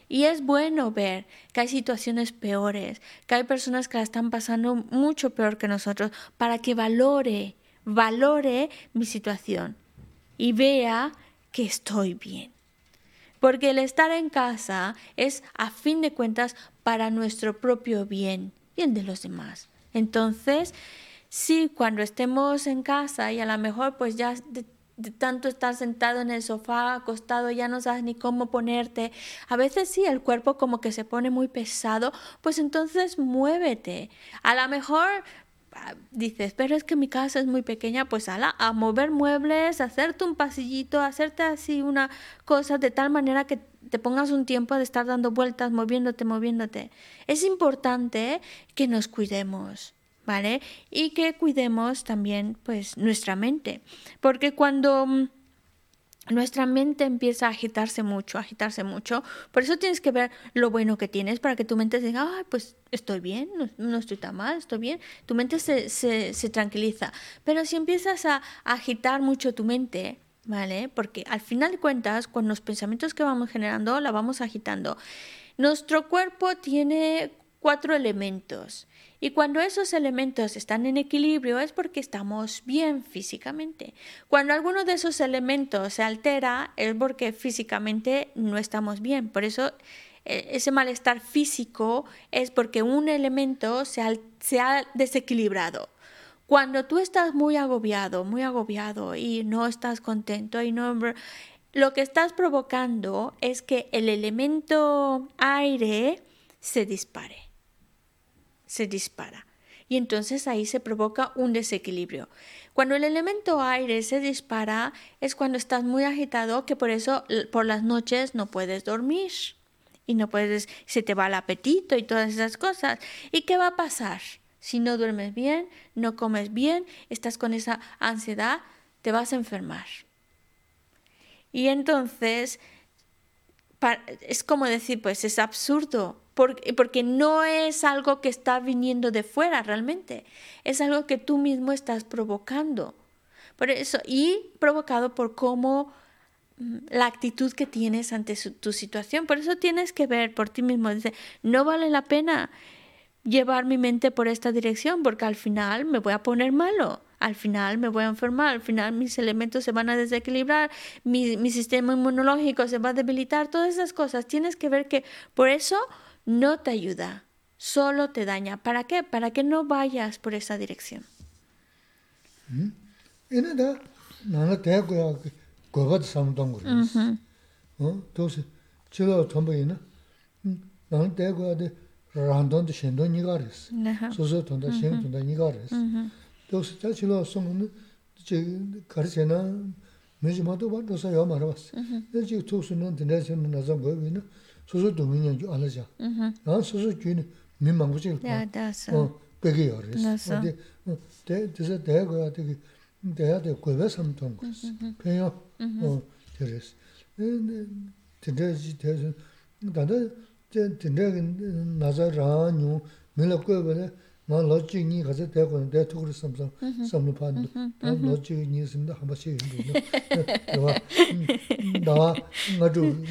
Y es bueno ver que hay situaciones peores, que hay personas que la están pasando mucho peor que nosotros, para que valore, valore mi situación y vea que estoy bien. Porque el estar en casa es, a fin de cuentas, para nuestro propio bien y el de los demás. Entonces, sí, cuando estemos en casa y a lo mejor pues ya de, de tanto estar sentado en el sofá, acostado, ya no sabes ni cómo ponerte, a veces sí, el cuerpo como que se pone muy pesado, pues entonces muévete. A lo mejor dices, pero es que mi casa es muy pequeña, pues ala, a mover muebles, hacerte un pasillito, hacerte así una cosa de tal manera que te pongas un tiempo de estar dando vueltas, moviéndote, moviéndote. Es importante que nos cuidemos, ¿vale? Y que cuidemos también, pues, nuestra mente. Porque cuando mm, nuestra mente empieza a agitarse mucho, agitarse mucho. Por eso tienes que ver lo bueno que tienes para que tu mente diga, ay, pues estoy bien, no, estoy tan mal, estoy bien. Tu mente se, se, se tranquiliza. Pero si empiezas a agitar mucho tu mente, ¿vale? Porque al final de cuentas, con los pensamientos que vamos generando, la vamos agitando. Nuestro cuerpo tiene cuatro elementos. Y cuando esos elementos están en equilibrio es porque estamos bien físicamente. Cuando alguno de esos elementos se altera es porque físicamente no estamos bien. Por eso eh, ese malestar físico es porque un elemento se, ha desequilibrado. Cuando tú estás muy agobiado, muy agobiado y no estás contento y no lo que estás provocando es que el elemento aire se dispare se dispara. Y entonces ahí se provoca un desequilibrio. Cuando el elemento aire se dispara es cuando estás muy agitado, que por eso por las noches no puedes dormir. Y no puedes, se te va el apetito y todas esas cosas. ¿Y qué va a pasar? Si no duermes bien, no comes bien, estás con esa ansiedad, te vas a enfermar. Y entonces es como decir, pues es absurdo, porque, no es algo que está viniendo de fuera realmente, es algo que tú mismo estás provocando. Por eso, y provocado por cómo mm, la actitud que tienes ante tu situación. Por eso tienes que ver por ti mismo. Dice, no vale la pena llevar mi mente por esta dirección porque al final me voy a poner malo. Al final me voy a enfermar, al final mis elementos se van a desequilibrar, mi, mi sistema inmunológico se va a debilitar, todas esas cosas. Tienes que ver que por eso no te ayuda, solo te daña. ¿Para qué? Para que no vayas por esa dirección. da nana te ko ya goba de sam dong ro 어 도스 chilo tombo ina nana te ko ya de randon de shendo ni ga res Ajá. so so tonda shen tonda ni ga res 도스 ta chilo song ne che kar chena me ji ma do ba do sa yo ma ra bas ne ji tu su non de ne chen na za go ina so so do min ju ala ja 아 so so ju ni min mang bu ji Ya, das, 어, 빼게 요리스. 나서. 어디 대 대서 대가 되게 대야 돼 고베 삼통 거. 그냥 어, 그랬어. 근데 진짜지 대서 나도 제 진짜 나자라뇨 밀어 거베네 나 로직니 가서 대고 내 토그를 삼삼 삼는 판. 나 로직니 있습니다. 한 번씩 있는데. 나 나 아주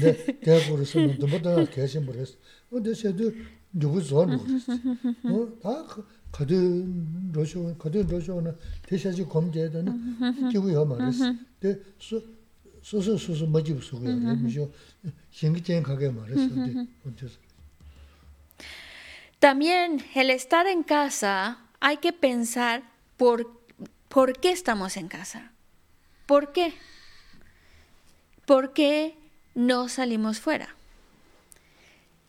내 대고를 쓰는 것보다 계신 버렸어. 근데 쟤도 누구 좋아하는 어? 다 가든 러시아 가든 러시아는 대샤지 검제되는 기구야 말했어. 근데 소 소소 소소 뭐지 소고야. 그래서 신기전 가게 말했어. 근데 어째서 También el estar en casa hay que pensar por, ¿por qué estamos en casa? ¿Por qué? ¿Por qué no salimos fuera?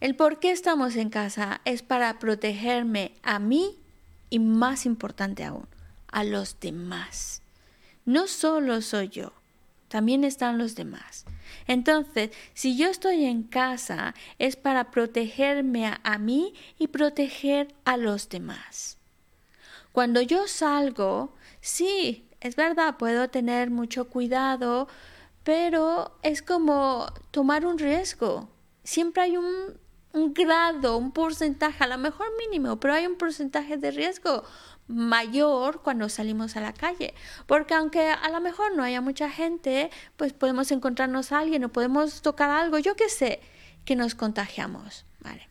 El por qué estamos en casa es para protegerme a mí y más importante aún, a los demás. No solo soy yo, también están los demás. Entonces, si yo estoy en casa, es para protegerme a, mí y proteger a los demás. Cuando yo salgo, sí, es verdad, puedo tener mucho cuidado, pero es como tomar un riesgo. Siempre hay un, un grado, un porcentaje, a lo mejor mínimo, pero hay un porcentaje de riesgo mayor cuando salimos a la calle. Porque aunque a lo mejor no haya mucha gente, pues podemos encontrarnos a alguien o podemos tocar algo, yo qué sé, que nos contagiamos. Vale.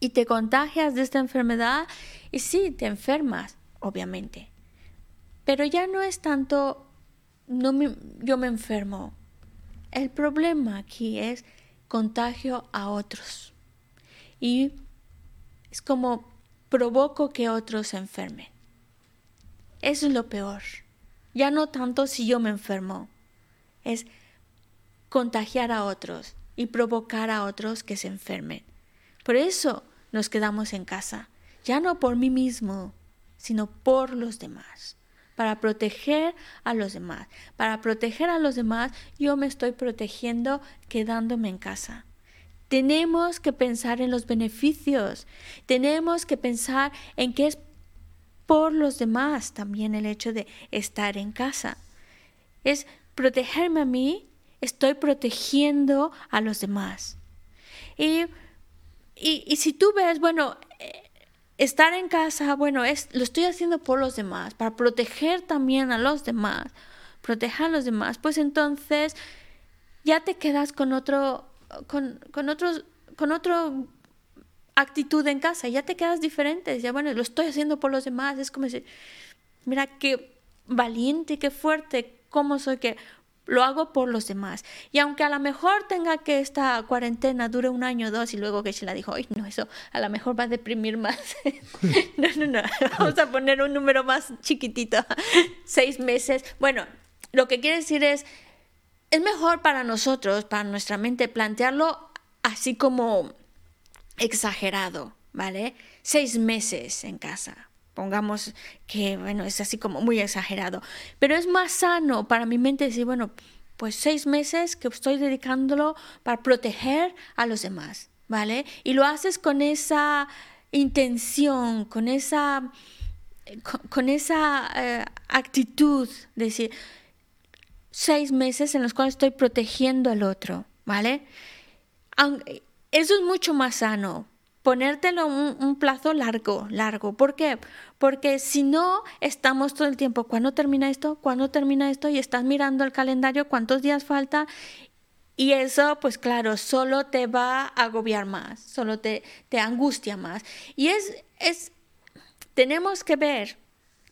Y te contagias de esta enfermedad y sí, te enfermas, obviamente. Pero ya no es tanto, no yo me enfermo. El problema aquí es contagio a otros. Y es como provoco que otros se enfermen. Eso es lo peor. Ya no tanto si yo me enfermo, es contagiar a otros y provocar a otros que se enfermen. Por eso nos quedamos en casa, ya no por mí mismo, sino por los demás, para proteger a los demás. Para proteger a los demás, yo me estoy protegiendo quedándome en casa. Tenemos que pensar en los beneficios, tenemos que pensar en que es por los demás también el hecho de estar en casa. Es protegerme a mí, estoy protegiendo a los demás. Y, y, y si tú ves, bueno, eh, estar en casa, bueno, es, lo estoy haciendo por los demás, para proteger también a los demás, proteger a los demás, pues entonces ya te quedas con otro con, con, otros, con otro actitud en casa, ya te quedas diferente, ya bueno, lo estoy haciendo por los demás, es como decir, mira qué valiente, qué fuerte, cómo soy que lo hago por los demás. Y aunque a lo mejor tenga que esta cuarentena dure un año o dos y luego que se la dijo, ay, no, eso a lo mejor va a deprimir más. no, no, no, vamos a poner un número más chiquitito, seis meses. Bueno, lo que quiere decir es, es mejor para nosotros, para nuestra mente, plantearlo así como exagerado, ¿vale? Seis meses en casa. Pongamos que, bueno, es así como muy exagerado. Pero es más sano para mi mente decir, bueno, pues seis meses que estoy dedicándolo para proteger a los demás, ¿vale? Y lo haces con esa intención, con esa, con, esa eh, actitud de decir, seis meses en los cuales estoy protegiendo al otro, ¿vale? Eso es mucho más sano, ponértelo un, plazo largo, largo. ¿Por qué? Porque si no, estamos todo el tiempo, ¿cuándo termina esto? ¿Cuándo termina esto? Y estás mirando el calendario, ¿cuántos días falta? Y eso, pues claro, solo te va a agobiar más, solo te, te angustia más. Y es, es, tenemos que ver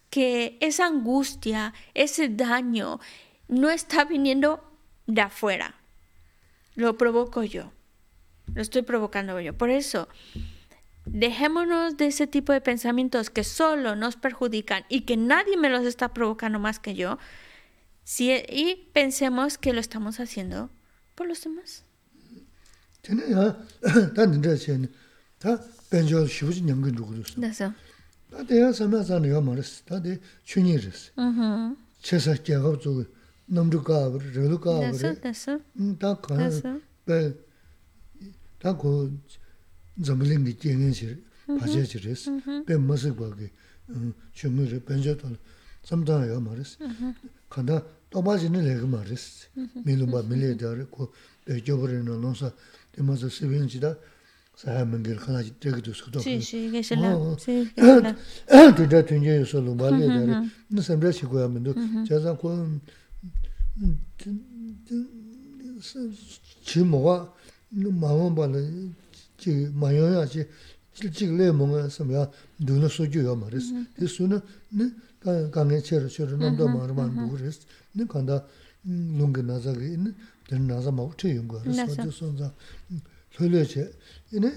que esa angustia, ese daño, no está viniendo de afuera, lo provoco yo, lo estoy provocando yo. Por eso, dejémonos de ese tipo de pensamientos que solo nos perjudican y que nadie me los está provocando más que yo, si, y pensemos que lo estamos haciendo por los demás. Eso. namru kaabar, rilu kaabar. Nasa, nasa. Ta kaan, baya, ta ko zambulingi jengen shir, pachay shir es, baya masik bagi, chungu shir, bancha tol, samdana ya maris. Kanda tobaji ni lega maris, milu ba mili dhari, ko baya gyabari na lonsa, di masa sivin chida, sahaya mingir khana chi tegi tu sukdo. Si, si, ge shilam, si, ge shilam. Tida tunje yuso lumba le dhari, nisamdra shikuya mindu, jazan ko, chi mowa mawa bala chi mayo ya chi chik le monga samya dhuna soju ya ma res. Di suna kange chera chera namda mara mara mugu res. Ni kanda lungi naza ki ini dhina naza mawa che yunga res. Di sunza lule che ini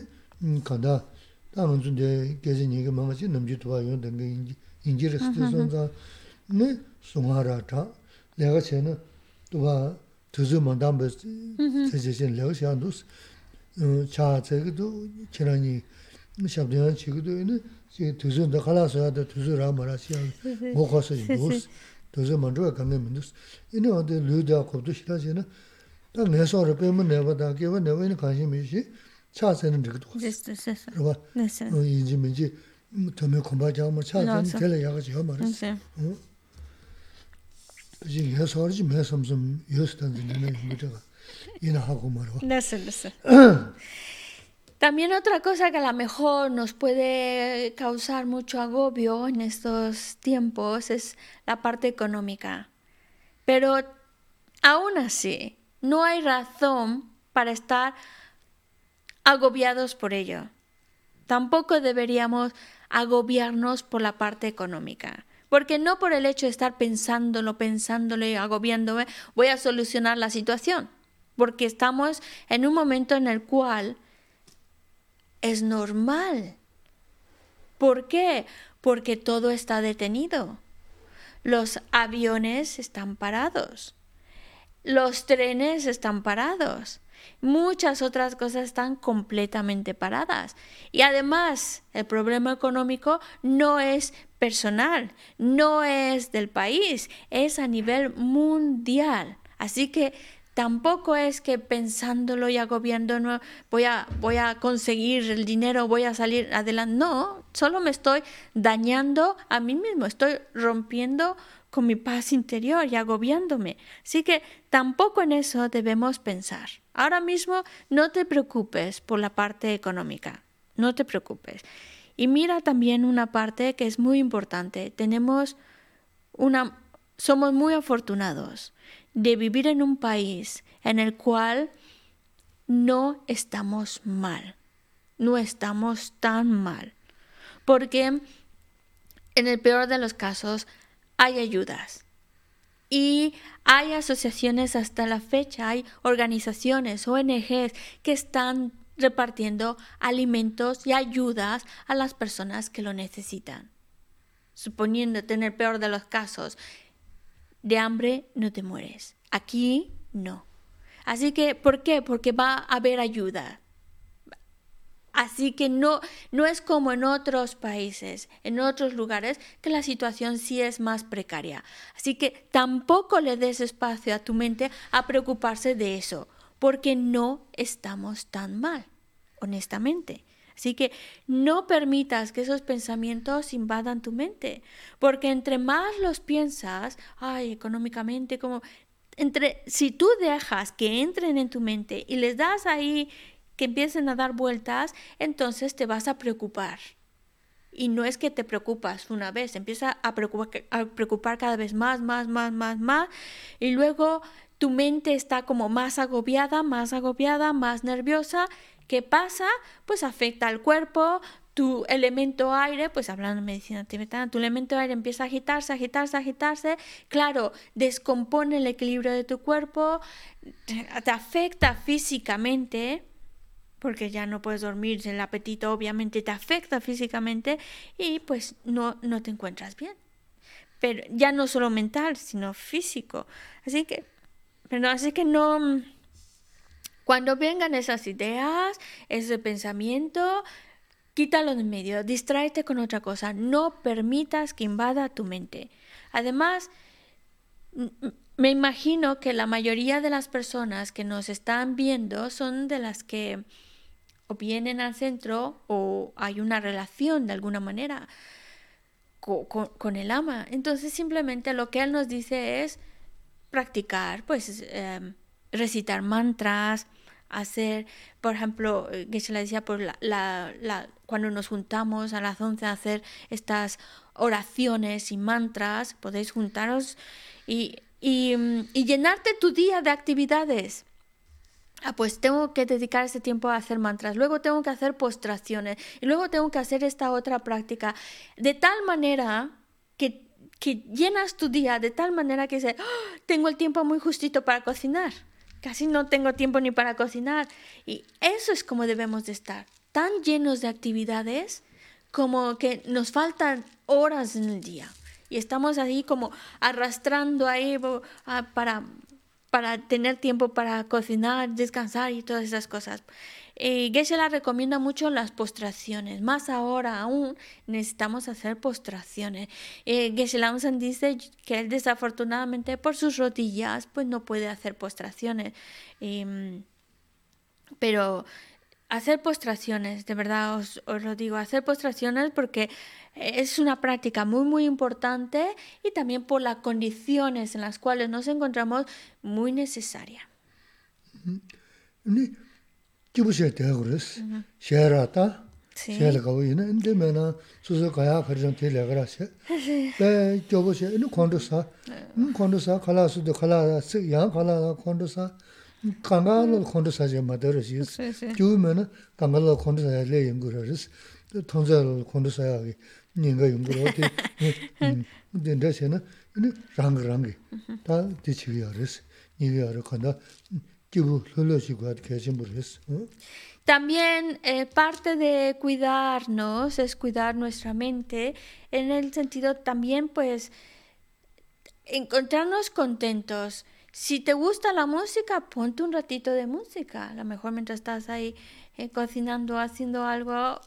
kanda tangan zunde gezi nyingi manga chi namji tuwa yunga ingi res. Di sunza ni sunga ra ta 내가 전에 또가 두즈만 담베 제제진 레오시안도 자 저기도 지난이 샵대한 지구도 있는 제 두즈도 갈아서야 돼 두즈라 말아시야 뭐 가서 두즈 두즈 먼저 가면 민도 이네 어디 류다 것도 싫어지는 딱 내서를 빼면 내가다 개와 내가 있는 관심이 있지 차세는 되거든 Eso, eso, eso. 그러봐 Eso, 어 이제 이제 더면 공부하자 뭐 차세는 맞아. 될 야가지 하 말이야 eso. 이제 해서지 매섬섬 여스단들은 뭐다가 이나 하고 말아 No sé, no sé. También otra cosa que a lo mejor nos puede causar mucho agobio en estos tiempos es la parte económica. Pero aún así, no hay razón para estar agobiados por ello. Tampoco deberíamos agobiarnos por la parte económica. Porque no por el hecho de estar pensándolo, pensándolo y agobiándome, voy a solucionar la situación. Porque estamos en un momento en el cual es normal. ¿Por qué? Porque todo está detenido. Los aviones están parados. Los trenes están parados. Muchas otras cosas están completamente paradas. Y además, el problema económico no es personal, no es del país, es a nivel mundial. Así que tampoco es que pensándolo y agobiando no voy a voy a conseguir el dinero, voy a salir adelante. No, solo me estoy dañando a mí mismo, estoy rompiendo con mi paz interior y agobiándome. Así que tampoco en eso debemos pensar. Ahora mismo no te preocupes por la parte económica, no te preocupes. Y mira también una parte que es muy importante. Tenemos una somos muy afortunados de vivir en un país en el cual no estamos mal, no estamos tan mal, porque en el peor de los casos hay ayudas y hay asociaciones hasta la fecha, hay organizaciones, ONGs que están repartiendo alimentos y ayudas a las personas que lo necesitan. Suponiéndote en el peor de los casos, de hambre no te mueres. Aquí no. Así que, ¿por qué? Porque va a haber ayuda. Así que no, no es como en otros países, en otros lugares, que la situación sí es más precaria. Así que tampoco le des espacio a tu mente a preocuparse de eso, porque no estamos tan mal, honestamente. Así que no permitas que esos pensamientos invadan tu mente, porque entre más los piensas, ay, económicamente, como entre si tú dejas que entren en tu mente y les das ahí que empiecen a dar vueltas, entonces te vas a preocupar. Y no es que te preocupas una vez, empieza a preocupar, a preocupar cada vez más, más, más, más, más, y luego tu mente está como más agobiada, más agobiada, más nerviosa. ¿Qué pasa? Pues afecta al cuerpo, tu elemento aire, pues hablando de medicina tibetana, tu elemento aire empieza a agitarse, agitarse, agitarse, claro, descompone el equilibrio de tu cuerpo, te afecta físicamente, porque ya no puedes dormir, el apetito obviamente te afecta físicamente y pues no, no te encuentras bien. Pero ya no solo mental, sino físico. Así que, pero así que no, cuando vengan esas ideas, ese pensamiento, quítalo en medio, distráete con otra cosa, no permitas que invada tu mente. Además, me imagino que la mayoría de las personas que nos están viendo son de las que o vienen al centro o hay una relación de alguna manera con el ama. Entonces simplemente lo que él nos dice es practicar, pues eh, recitar mantras, hacer, por ejemplo, que se le decía, la, cuando nos juntamos a las 11 a hacer estas oraciones y mantras, podéis juntaros y, y, y llenarte tu día de actividades. Ah, pues tengo que dedicar ese tiempo a hacer mantras, luego tengo que hacer postraciones y luego tengo que hacer esta otra práctica, de tal manera que, llenas tu día, de tal manera que dices, oh, tengo el tiempo muy justito para cocinar, casi no tengo tiempo ni para cocinar. Y eso es como debemos de estar, tan llenos de actividades como que nos faltan horas en el día y estamos ahí como arrastrando ahí ah, para, para tener tiempo para cocinar, descansar y todas esas cosas. Eh, Geshe-la recomienda mucho las postraciones, más ahora aún necesitamos hacer postraciones. Eh, Geshe-la dice que él desafortunadamente por sus rodillas pues no puede hacer postraciones. Em, pero hacer postraciones, de verdad os, os lo digo, hacer postraciones porque es una práctica muy muy importante y también por las condiciones en las cuales nos encontramos muy necesaria. 기부셔 되고 그랬어. 셔라다. 셔를 가고 있는 근데 내가 수수 가야 그런 데를 가라세. 네, 저보셔. 이 콘도사. 음 콘도사 칼라스도 칼라스 야 칼라 콘도사. 강가로 콘도사제 마더르시. 주면 강가로 콘도사제 레인 그러스. 통자로 콘도사야. 네가 연구를 어디 근데 대신에 랑랑이 다 뒤치기 알았어. 네가 알아 간다. También eh, parte de cuidarnos es cuidar nuestra mente en el sentido también pues encontrarnos contentos. Si te gusta la música, ponte un ratito de música. A lo mejor mientras estás ahí eh, cocinando, haciendo algo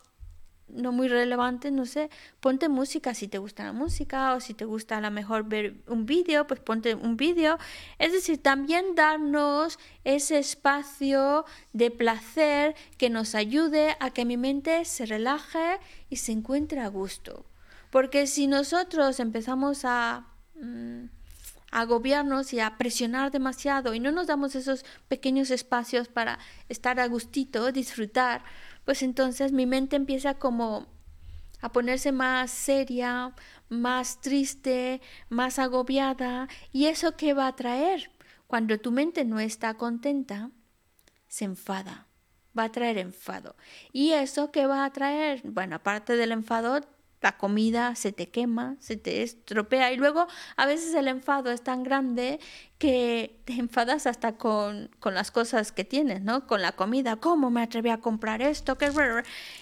no muy relevante, no sé, ponte música si te gusta la música o si te gusta a lo mejor ver un vídeo, pues ponte un vídeo. Es decir, también darnos ese espacio de placer que nos ayude a que mi mente se relaje y se encuentre a gusto. Porque si nosotros empezamos a... mm, a agobiarnos y a presionar demasiado y no nos damos esos pequeños espacios para estar a gustito, disfrutar, pues entonces mi mente empieza como a ponerse más seria, más triste, más agobiada. ¿Y eso qué va a traer? Cuando tu mente no está contenta, se enfada, va a traer enfado. ¿Y eso qué va a traer? Bueno, aparte del enfado, la comida se te quema, se te estropea y luego a veces el enfado es tan grande que te enfadas hasta con, con las cosas que tienes, ¿no? Con la comida, ¿cómo me atreví a comprar esto? ¿Qué?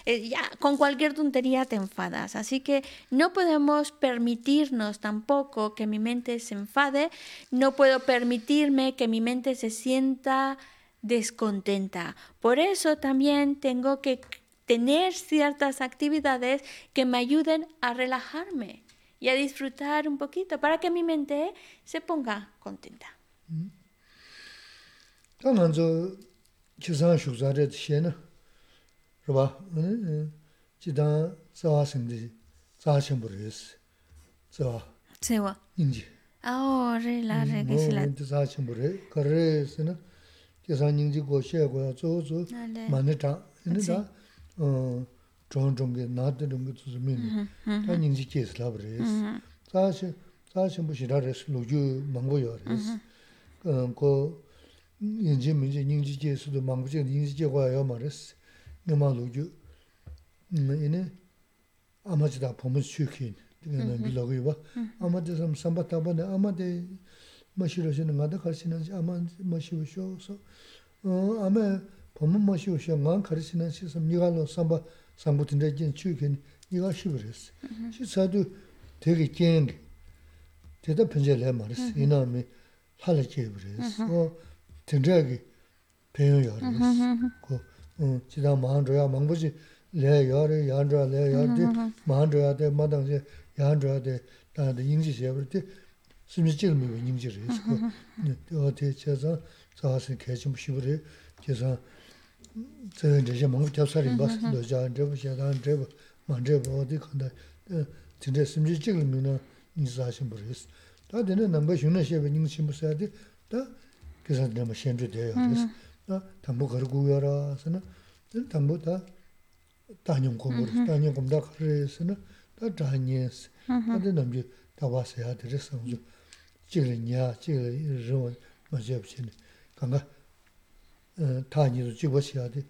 Eh, ya con cualquier tontería te enfadas. Así que no podemos permitirnos tampoco que mi mente se enfade, no puedo permitirme que mi mente se sienta descontenta. Por eso también tengo que tener ciertas actividades que me ayuden a relajarme y a disfrutar un poquito para que mi mente se ponga contenta. Se zhōng zhōng kē, nā tē rōng kē tsū sō mī nē, tā nying jī kē sī lā bā rēs. Tā shē, tā shē mbō shī rā rēs, lō jū māng bō yō rēs. Kō yin jī mī jī, nying jī kē sī tō māng bō chē, nying jī kē guā yō mā rēs, ngā mā lō jū. Yinē, āmā chī tā pō mō chū kē, tī kē nā bī lō gō yō bā, āmā tē sām sām bā tā bā nē, āmā tē mā shī rō shē nā ngā tā khā shī nā jī, āmā mā shī wā shō sō, āmā pomo moshi ushiya ngaan karishinan shi sam niga lo samba sambu tinda jen chiyo keni niga shibiris. Mm-hmm. Shi sadu tegi jengi, teta penche le maris, mm-hmm. ina mi hala jebiris, o mm-hmm. tinda ki penyo yaris. Ko jida mahandroya mangbochi le yari, yandroya le yari, di mahandroya de madangze yandroya de danda ingzi shebiri, di simchi jilmiwa ingzi res. Ko di o di che zang zahasin kechim shibiri, che zang zayā dhēshē māngu chāpsā rīmbā sīndō chāyā dhēbu, shēdān dhēbu, māng dhēbu wādī khanda, tīndē simchī chīgla mīnā nīsā shīmbu rīs. Tā dhēnē nāmbā shūnā shēbē nīng shīmbu sāyādī, tā kīsā dhēmā shēnchū dhēyā rīs. Tā tāmbū khar guyā rā sīnā, tāmbū tā tānyam kumbū rīs, tānyam kumdā khar rīs sīnā, tā dhānyē sī, tā dhē nāmbī tā wā sāyādī rīs sāngchū, chīgla nyā, chīgla rīwa mā shēbu shīni, kāngā 제 보셔다 이제 만제 어디 간다. 어, 진짜 심지 찔미는 인사하신 버렸어. 다 되는 넘버 쉬는 시에 인심 버서야지. 다 그래서 내가 현재 돼요. 그래서 다 담보 걸고요라. 서는 담보 다 다녀 공부 다녀 공부 그래서는 다 다니스. 다들 남지 다 와서야 되겠어.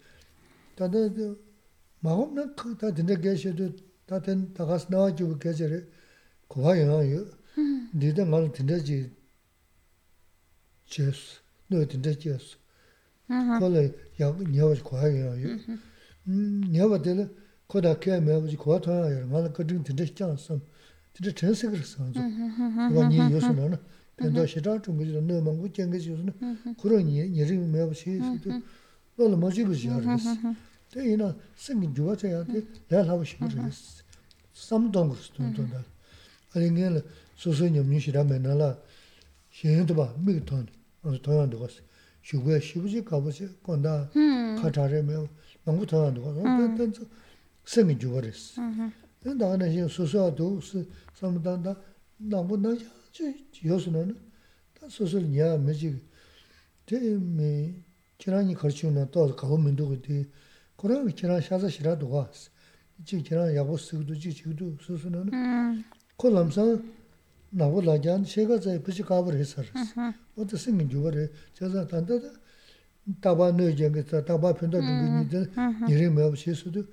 좀 찔이냐 찔이 저 맞아 보시네. 간가 어 다니도 집어셔야 돼. 다들 마음은 그다 된다 계셔도 다된 다가서 나와주고 계절에 고화영아요. 니들 말 된다지 제스 너 된다 제스 콜레 야 녀와 고화영아요. 음 녀와 될 koda kaya maya wachi kuwa toya yara, nga la kadring tinda xikyang sam, tinda chen sikir san zo. Wa nyi yosu na na, pendo shidang chunga zira, nyo mangu jenga zi yosu na, kuro nyi, nyi ring maya wachi yosu tu, lo la ma jibu zi yara yas. Te ina, singi juwa chaya, te laya lawa shimur yas. Sam dongur si tun 요스는 다 소설 야 매직 대미 지난이 걸치는 또 가고 민도고 뒤 그런 지난 샤자 싫어도 와. 지금 지난 야고 쓰기도 지기도 소소는 콜람사 나보라잔 제가 제 부지 가버 했어 어디 생긴 주거래. 제가 단다다 다바 너쟁게 다.바 편도 등이 이제 이름 없이 수도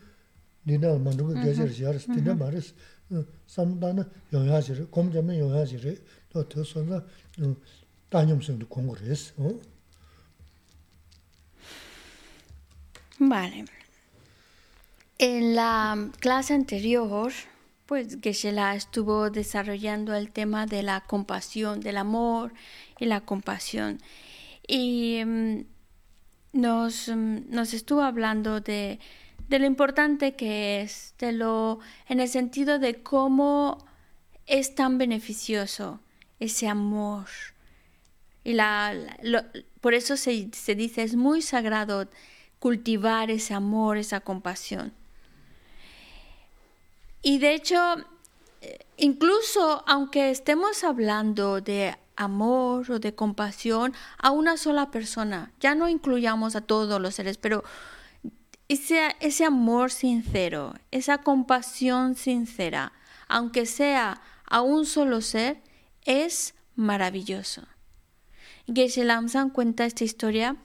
니나 만두고 계절 지하스 디나 말스 Vale. En la clase anterior, pues Geshe-la estuvo desarrollando el tema de la compasión, del amor y la compasión. Y mm, nos, mm, nos estuvo hablando de, de lo importante que es, de lo, en el sentido de cómo es tan beneficioso ese amor. Y la, por eso se, se dice, es muy sagrado cultivar ese amor, esa compasión. Y de hecho, eh, incluso aunque estemos hablando de amor o de compasión a una sola persona, ya no incluyamos a todos los seres, pero ese, ese amor sincero, esa compasión sincera, aunque sea a un solo ser, es maravilloso. Geshe Lamsan cuenta esta historia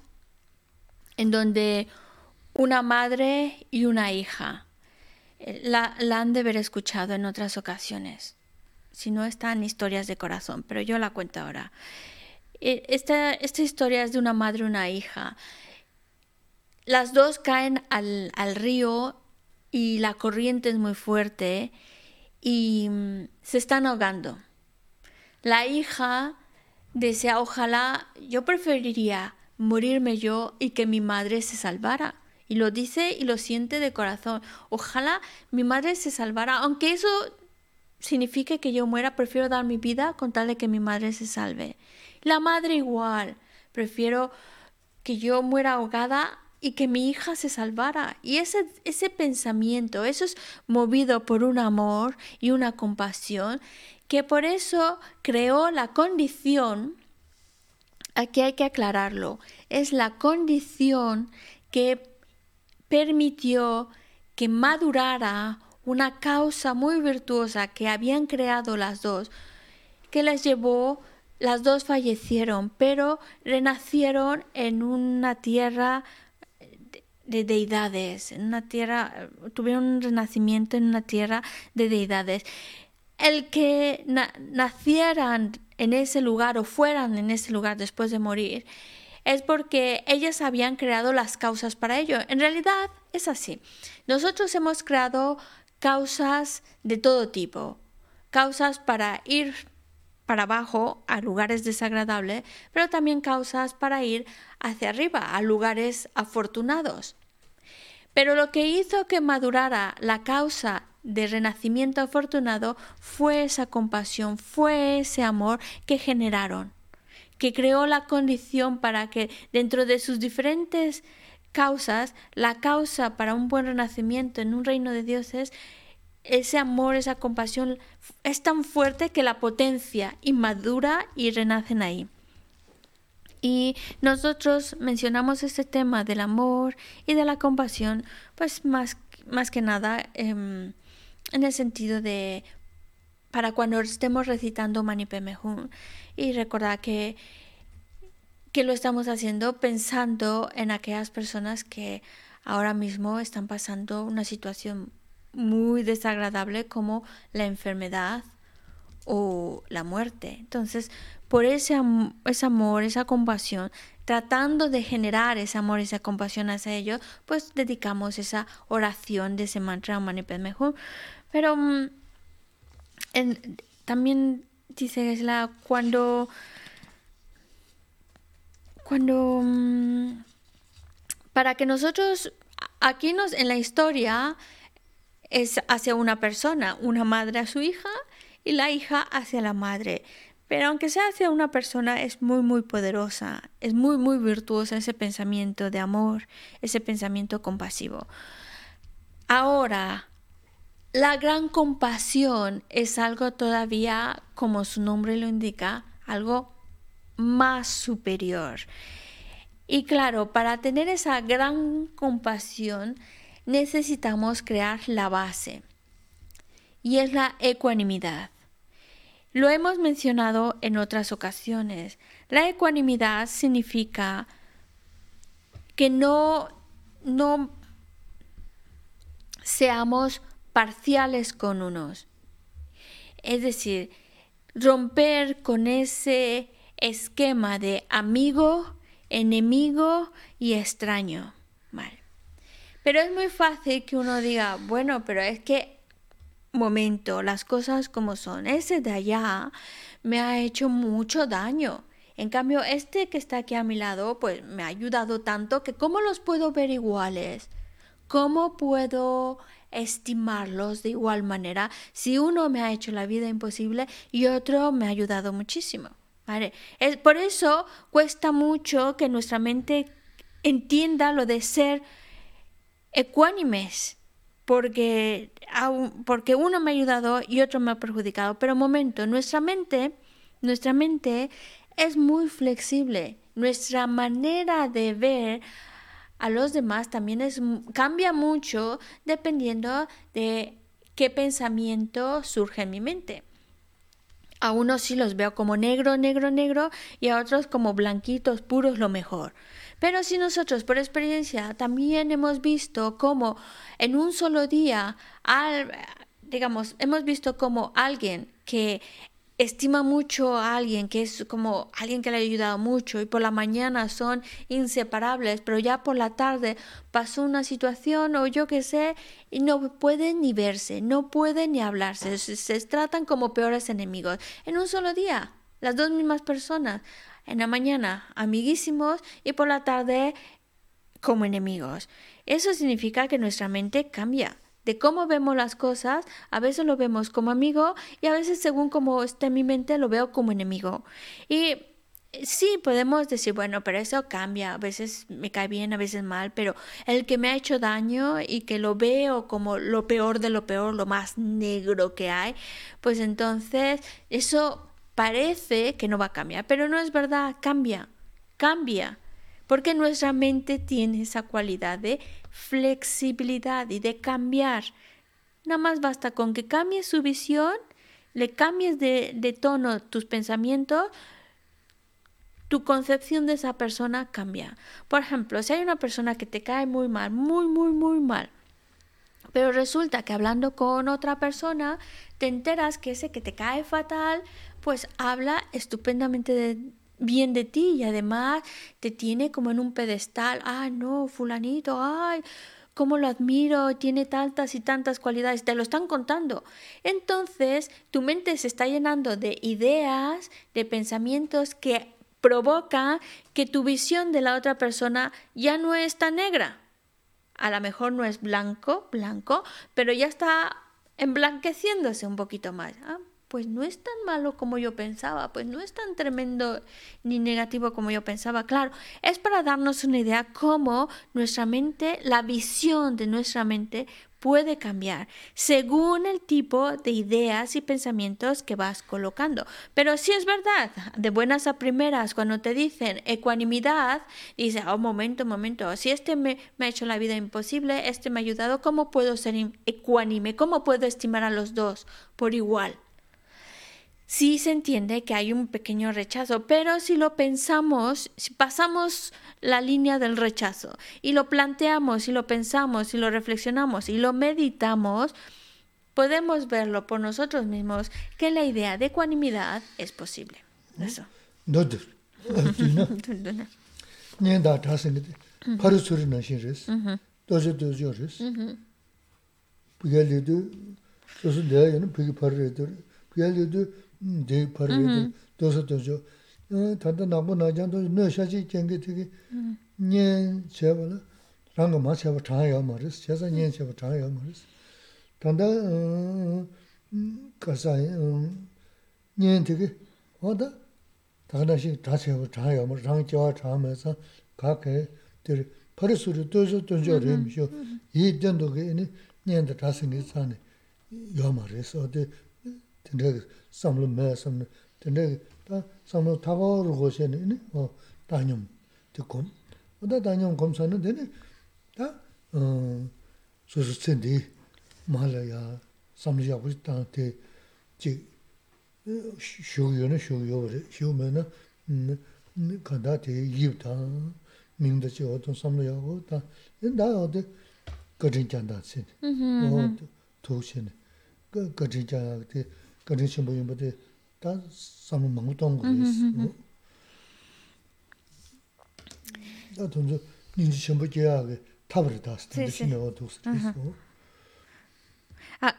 en donde una madre y una hija eh, la, la han de haber escuchado en otras ocasiones. Si no están historias de corazón, pero yo la cuento ahora. Eh, Esta, esta historia es de una madre y una hija. Las dos caen al, al río y la corriente es muy fuerte y mm, se están ahogando. La hija desea, ojalá, yo preferiría morirme yo y que mi madre se salvara. Y lo dice y lo siente de corazón. Ojalá mi madre se salvara, aunque eso signifique que yo muera, prefiero dar mi vida con tal de que mi madre se salve. La madre igual, prefiero que yo muera ahogada y que mi hija se salvara. Y ese, ese pensamiento, eso es movido por un amor y una compasión, que por eso creó la condición, aquí hay que aclararlo, es la condición que permitió que madurara una causa muy virtuosa que habían creado las dos, que les llevó, las dos fallecieron, pero renacieron en una tierra de, de deidades, en una tierra, tuvieron un renacimiento en una tierra de deidades. El que na- nacieran en ese lugar o fueran en ese lugar después de morir, es porque ellas habían creado las causas para ello. En realidad es así. Nosotros hemos creado causas de todo tipo. Causas para ir para abajo a lugares desagradables, pero también causas para ir hacia arriba a lugares afortunados. Pero lo que hizo que madurara la causa de renacimiento afortunado fue esa compasión, fue ese amor que generaron que creó la condición para que dentro de sus diferentes causas, la causa para un buen renacimiento en un reino de dioses, ese amor, esa compasión es tan fuerte que la potencia y madura y renacen ahí. Y nosotros mencionamos este tema del amor y de la compasión, pues más, más que nada em, en el sentido de para cuando estemos recitando Mani y recordar que, que lo estamos haciendo pensando en aquellas personas que ahora mismo están pasando una situación muy desagradable como la enfermedad o la muerte. Entonces, por ese, am ese amor, esa compasión, tratando de generar ese amor, esa compasión hacia ellos, pues dedicamos esa oración de ese mantra Hum. Pero mm, también dice la cuando cuando mm, para que nosotros aquí nos en la historia es hacia una persona, una madre a su hija y la hija hacia la madre. Pero aunque sea hacia una persona, es muy, muy poderosa, es muy, muy virtuosa ese pensamiento de amor, ese pensamiento compasivo. Ahora, la gran compasión es algo todavía, como su nombre lo indica, algo más superior. Y claro, para tener esa gran compasión necesitamos crear la base. Y es la ecuanimidad. Lo hemos mencionado en otras ocasiones. La ecuanimidad significa que no, no seamos parciales con unos. Es decir, romper con ese esquema de amigo, enemigo y extraño. Vale. Pero es muy fácil que uno diga, bueno, pero es que, momento, las cosas como son. Ese de allá me ha hecho mucho daño. En cambio, este que está aquí a mi lado, pues me ha ayudado tanto que ¿cómo los puedo ver iguales? ¿Cómo puedo estimarlos de igual manera si uno me ha hecho la vida imposible y otro me ha ayudado muchísimo? ¿Vale? Es, por eso cuesta mucho que nuestra mente entienda lo de ser ecuánimes, porque, porque uno me ha ayudado y otro me ha perjudicado. Pero momento, nuestra mente, nuestra mente es muy flexible. Nuestra manera de ver a los demás también es, cambia mucho dependiendo de qué pensamiento surge en mi mente. A unos sí los veo como negro, negro, negro y a otros como blanquitos, puros, lo mejor. Pero si nosotros por experiencia también hemos visto cómo en un solo día, al, digamos, hemos visto como alguien que estima mucho a alguien, que es como alguien que le ha ayudado mucho y por la mañana son inseparables, pero ya por la tarde pasó una situación o yo qué sé y no pueden ni verse, no pueden ni hablarse, se, se tratan como peores enemigos en un solo día, las dos mismas personas. En la mañana amiguísimos y por la tarde como enemigos. Eso significa que nuestra mente cambia de cómo vemos las cosas, a veces lo vemos como amigo y a veces según como está mi mente lo veo como enemigo. Y sí, podemos decir, bueno, pero eso cambia, a veces me cae bien, a veces mal, pero el que me ha hecho daño y que lo veo como lo peor de lo peor, lo más negro que hay, pues entonces eso parece que no va a cambiar, pero no es verdad, cambia, cambia, porque nuestra mente tiene esa cualidad de flexibilidad y de cambiar. Nada más basta con que cambies su visión, le cambies de, de tono tus pensamientos, tu concepción de esa persona cambia. Por ejemplo, si hay una persona que te cae muy mal, muy, muy, muy mal, pero resulta que hablando con otra persona, te enteras que ese que te cae fatal, pues habla estupendamente bien de ti y además te tiene como en un pedestal. Ah, no, fulanito, ay, cómo lo admiro, tiene tantas y tantas cualidades, te lo están contando. Entonces, tu mente se está llenando de ideas, de pensamientos que provocan que tu visión de la otra persona ya no es tan negra. A lo mejor no es blanco, blanco, pero ya está emblanqueciéndose un poquito más. Ah, pues no es tan malo como yo pensaba, pues no es tan tremendo ni negativo como yo pensaba. Claro, es para darnos una idea cómo nuestra mente, la visión de nuestra mente puede cambiar según el tipo de ideas y pensamientos que vas colocando. Pero si es verdad, de buenas a primeras, cuando te dicen ecuanimidad, dices, oh, momento, momento, si este me, me, ha hecho la vida imposible, este me ha ayudado, ¿cómo puedo ser ecuánime? ¿Cómo puedo estimar a los dos por igual? Sí se entiende que hay un pequeño rechazo, pero si lo pensamos, si pasamos la línea del rechazo y lo planteamos y lo pensamos y lo reflexionamos y lo meditamos, podemos verlo por nosotros mismos que la idea de ecuanimidad es posible. Eso. dēi pārī dēi dōsā dōsō tātā nāmbō nācāntō nō shāchī kēngi tēki nyēn chēpa lā rāngā mā chēpa chāngā yā mā rīs chēsā nyēn chēpa chāngā yā mā rīs tātā kāsā nyēn tēki wā tā tāgā shī tā chēpa chāngā yā mā rāngā chāngā chāngā mā sā kā kē tēri pārī sūrī dōsō dōsō rīm shō yī dēndō kē nyēn tā chāsā ngī chāngā yā mā rīs samlo me samlo tene ta samlo tago rogo she ne ne o danyom te kom. O da danyom kom sa ne tene ta uh, su su tsen di mahala ya samlo ya kuzi ta te chi e, shogyo ne shogyo wari shogyo me na kanda te yib ta mingda chi o ton samlo ya o ta e, da o de gachin kyan da tsen. Mm-hmm, o mm-hmm. to she ne gachin kyan te 섬 근데 다 삼로 타고로 고세네 어 다뇽 듣고 어다 다뇽 검사는 되네 다어 소소센디 말아야 삼리하고 있다한테 지 shūgyō na shūgyō wari, shū me na kāndā te yīb tā, mīng dā chī wā tōng samlā yā wā tā, yin dā yā wā gacchīn chāndā tsī, wā tō shī ni, gacchīn chāndā te, gacchīn shīmbō yīmbā te, tā samlā māngu tōng gu rī dā tōng zō, nīng chī shīmbō kī yā gā, tāpa rī tā sī, tā shī me wā tō sī,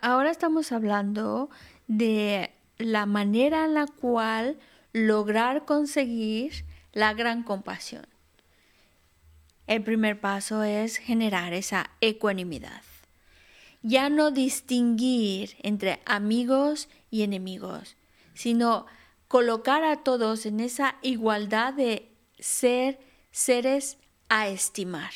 Ahora estamos hablando de la manera en la cual lograr conseguir la gran compasión. El primer paso es generar esa ecuanimidad. Ya no distinguir entre amigos y enemigos, sino colocar a todos en esa igualdad de ser seres a estimar.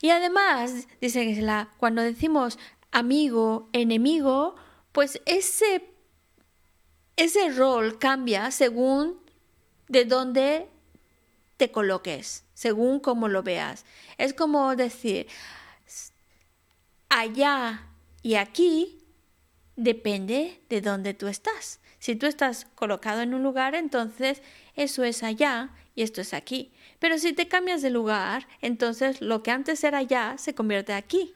Y además, dice cuando decimos amigo, enemigo, pues ese ese rol cambia según de dónde te coloques, según cómo lo veas. Es como decir, allá y aquí depende de dónde tú estás. Si tú estás colocado en un lugar, entonces eso es allá y esto es aquí. Pero si te cambias de lugar, entonces lo que antes era allá se convierte aquí.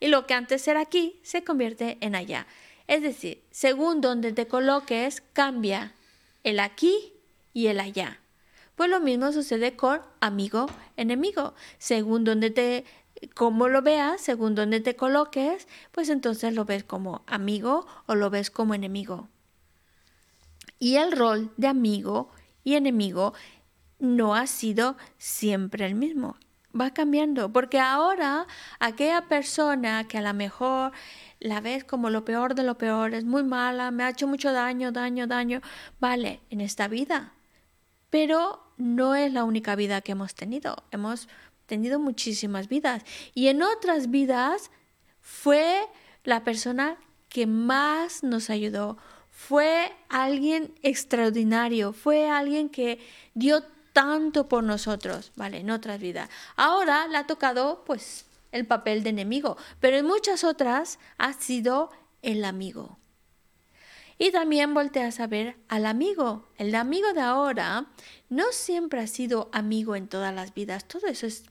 Y lo que antes era aquí se convierte en allá. Es decir, según donde te coloques, cambia el aquí y el allá. Pues lo mismo sucede con amigo, enemigo. Según donde te, como lo veas, según donde te coloques, pues entonces lo ves como amigo o lo ves como enemigo. Y el rol de amigo y enemigo no ha sido siempre el mismo. Va cambiando, porque ahora aquella persona que a lo mejor la ves como lo peor de lo peor, es muy mala, me ha hecho mucho daño, daño, daño, vale, en esta vida. Pero no es la única vida que hemos tenido, hemos tenido muchísimas vidas. Y en otras vidas fue la persona que más nos ayudó, fue alguien extraordinario, fue alguien que dio tanto por nosotros, ¿vale? En otras vidas. Ahora le ha tocado, pues, el papel de enemigo, pero en muchas otras ha sido el amigo. Y también volteas a ver al amigo. El amigo de ahora no siempre ha sido amigo en todas las vidas. Todo eso es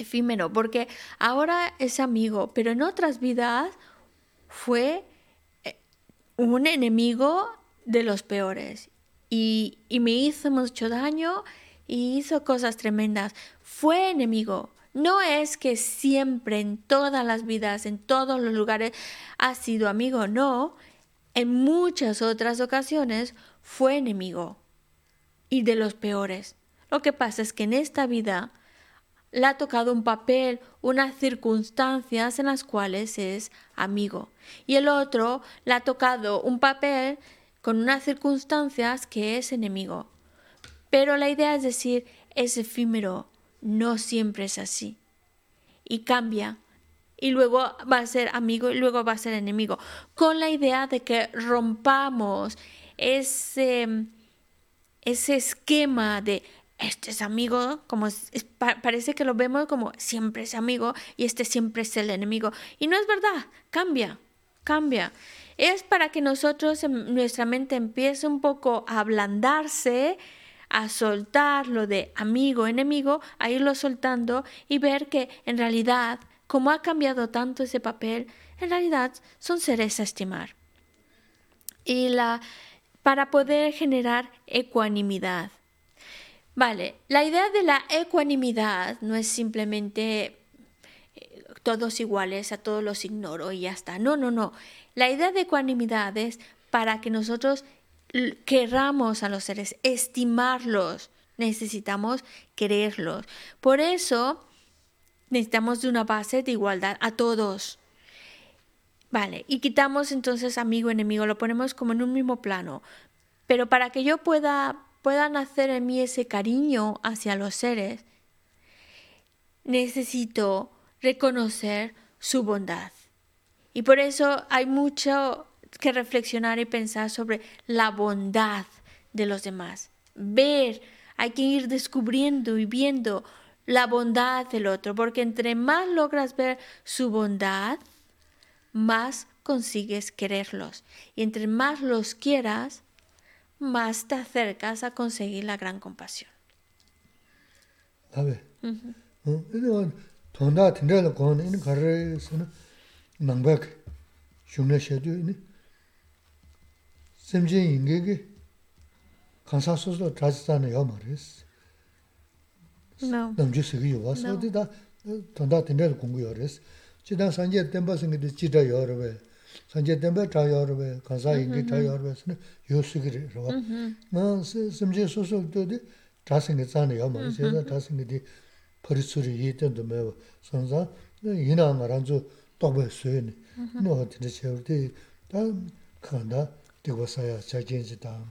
efímero, porque ahora es amigo, pero en otras vidas fue eh, un enemigo de los peores. Y, y me hizo mucho daño y hizo cosas tremendas. Fue enemigo, no es que siempre en todas las vidas, en todos los lugares, ha sido amigo, no. En muchas otras ocasiones fue enemigo y de los peores. Lo que pasa es que en esta vida le ha tocado un papel, unas circunstancias en las cuales es amigo. Y el otro le ha tocado un papel con unas circunstancias que es enemigo. Pero la idea es decir, es efímero, no siempre es así. Y cambia. Y luego va a ser amigo y luego va a ser enemigo. Con la idea de que rompamos ese, ese esquema de este es amigo, como parece que lo vemos como siempre es amigo y este siempre es el enemigo. Y no es verdad, cambia, cambia. Es para que nosotros, nuestra mente empiece un poco a ablandarse, a soltar lo de amigo, enemigo, a irlo soltando y ver que en realidad, como ha cambiado tanto ese papel, en realidad son seres a estimar. Y la, para poder generar ecuanimidad, Vale, la idea de la ecuanimidad no es simplemente eh, todos iguales, a todos los ignoro y ya está. No, no, no. La idea de ecuanimidad es para que nosotros querramos a los seres, estimarlos. Necesitamos quererlos. Por eso necesitamos de una base de igualdad a todos. Vale, y quitamos entonces amigo, enemigo, lo ponemos como en un mismo plano. Pero para que yo pueda, pueda nacer en mí ese cariño hacia los seres, necesito reconocer su bondad. Y por eso hay mucho que reflexionar y pensar sobre la bondad de los demás. Ver, hay que ir descubriendo y viendo la bondad del otro, porque entre más logras ver su bondad, más consigues quererlos. Y entre más los quieras, más te acercas a conseguir la gran compasión. ¿Sabes? Uh 주스기 요와서 어디다 돈다 된다는 공부요레스 지난 산제 템바생게 지다 요르베 산제 템바 자 요르베 간사 인게 자 요르베스는 요스기를 와 나 샘진 소소도데 자생게 자는 요 말이스 제가 자생게 퍼리스리 이던도 매 선사 이나 말한주 똑베 쓰니 너 어디 제우디 다 간다 되고서야 자진지다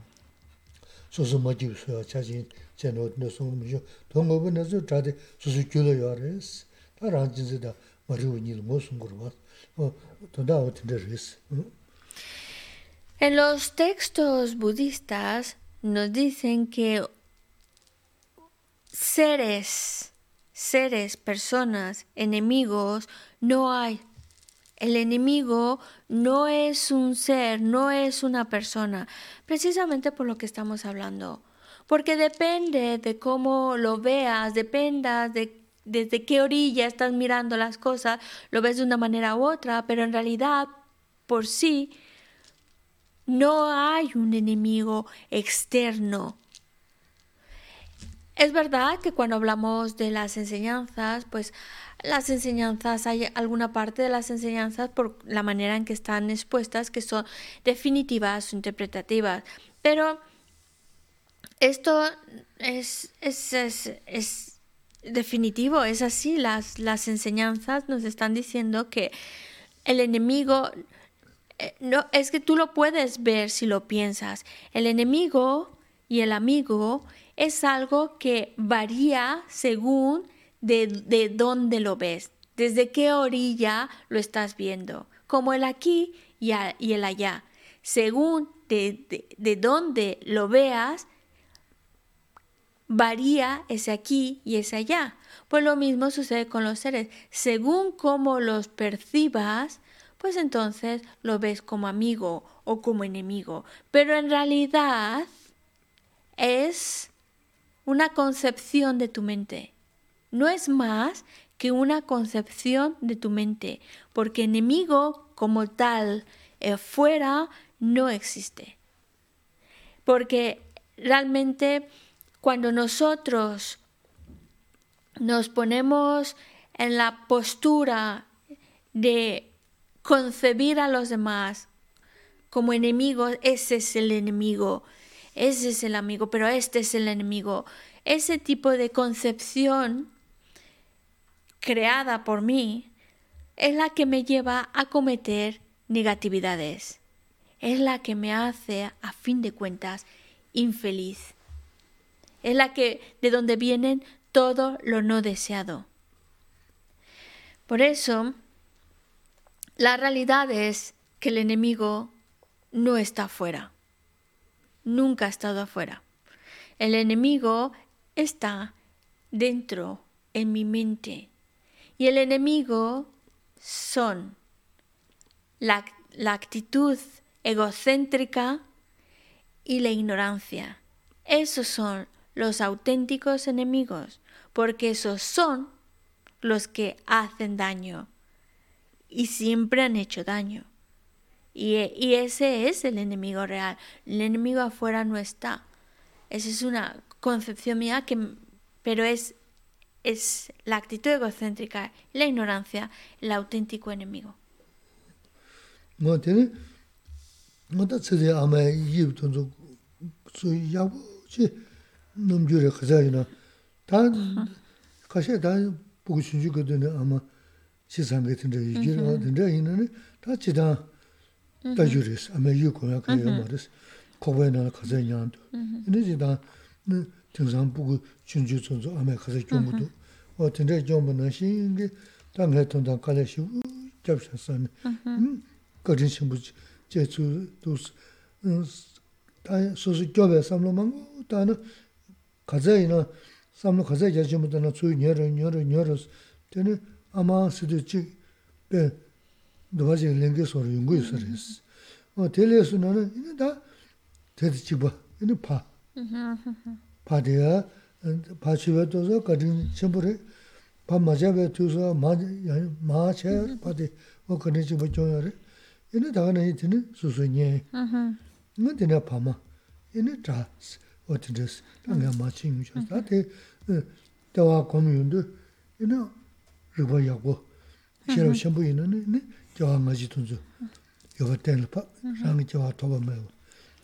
소소 뭐지 서 자진 제노 노송무죠 동업은에서 다들 소소 줄어요 알았어 다 란진지다 머리우니를 무슨 거로 어 돈다 어떻게 됐어 En los textos budistas nos dicen que seres, seres, personas, enemigos, no hay. El enemigo no es un ser, no es una persona, precisamente por lo que estamos hablando. Porque depende de cómo lo veas, dependa de desde qué orilla estás mirando las cosas, lo ves de una manera u otra, pero en realidad, por sí, no hay un enemigo externo. Es verdad que cuando hablamos de las enseñanzas, pues las enseñanzas, hay alguna parte de las enseñanzas por la manera en que están expuestas que son definitivas o interpretativas. Pero esto es, es, es, definitivo, es así. Las, las enseñanzas nos están diciendo que el enemigo eh, no, es que tú lo puedes ver si lo piensas. El enemigo y el amigo es algo que varía según de, de dónde lo ves, desde qué orilla lo estás viendo, como el aquí y, el allá. Según de, de, de dónde lo veas, varía ese aquí y ese allá. Pues lo mismo sucede con los seres. Según cómo los percibas, pues entonces lo ves como amigo o como enemigo. Pero en realidad es una concepción de tu mente. No es más que una concepción de tu mente, porque enemigo como tal eh, fuera no existe. Porque realmente cuando nosotros nos ponemos en la postura de concebir a los demás como enemigos, ese es el enemigo, ese es el amigo, pero este es el enemigo. Ese tipo de concepción creada por mí es la que me lleva a cometer negatividades. Es la que me hace, a fin de cuentas, infeliz. Es la que de donde vienen todo lo no deseado. Por eso, la realidad es que el enemigo no está afuera. Nunca ha estado afuera. El enemigo está dentro, en mi mente. Y el enemigo son la, la actitud egocéntrica y la ignorancia. Esos son los auténticos enemigos, porque esos son los que hacen daño y siempre han hecho daño. Y, y ese es el enemigo real. El enemigo afuera no está. Esa es una concepción mía, que, pero es, es la actitud egocéntrica, la ignorancia, el auténtico enemigo. ngā tēne, ngā tā tsēdē āmē yīb tōnzō sū yāgbō chī nōm jū rē khazā yinā, tā kāshē tā būgu chūnchū kato nē āmā chī sāngē tēndē yī jī rā tēndē yinā nē, tā chī tā tā jū rēs, āmē yī kōyā kāyā mā rēs, kōpā yinā rā khazā yinā tō. Yinā chī tā nē tēngsāng būgu chūnchū tōnzō āmē khazā kyōngu tō, wā tēndē kyōngu nā shī yīngi tā ngā tōntā kālā shī wū kyab shā sā nē, 거진 신부 제주 도스 다 소소 교배 삼로만 다는 가자이나 삼로 가자 자주부터는 소유 녀러 녀러 녀러. 되는 아마 스드치 베 도와지 랭게 소리 연구 있어레스 어. 텔레스 이제 다 대지 봐 이제 파. 파디야. 파치베도서 가진 첨부를 밤 맞아베 투서 마 마체 파디 어 그네지 뭐 줘요래. 이는 다가는 이는 수수니. 응 근데 나 파마. 이는 다. da te dawa komi yundu, ina rikwa yakbo, shiraw shambu ina, ina jawa nga ji tunzu, yoga tenla pa, rangi jawa toba mewa,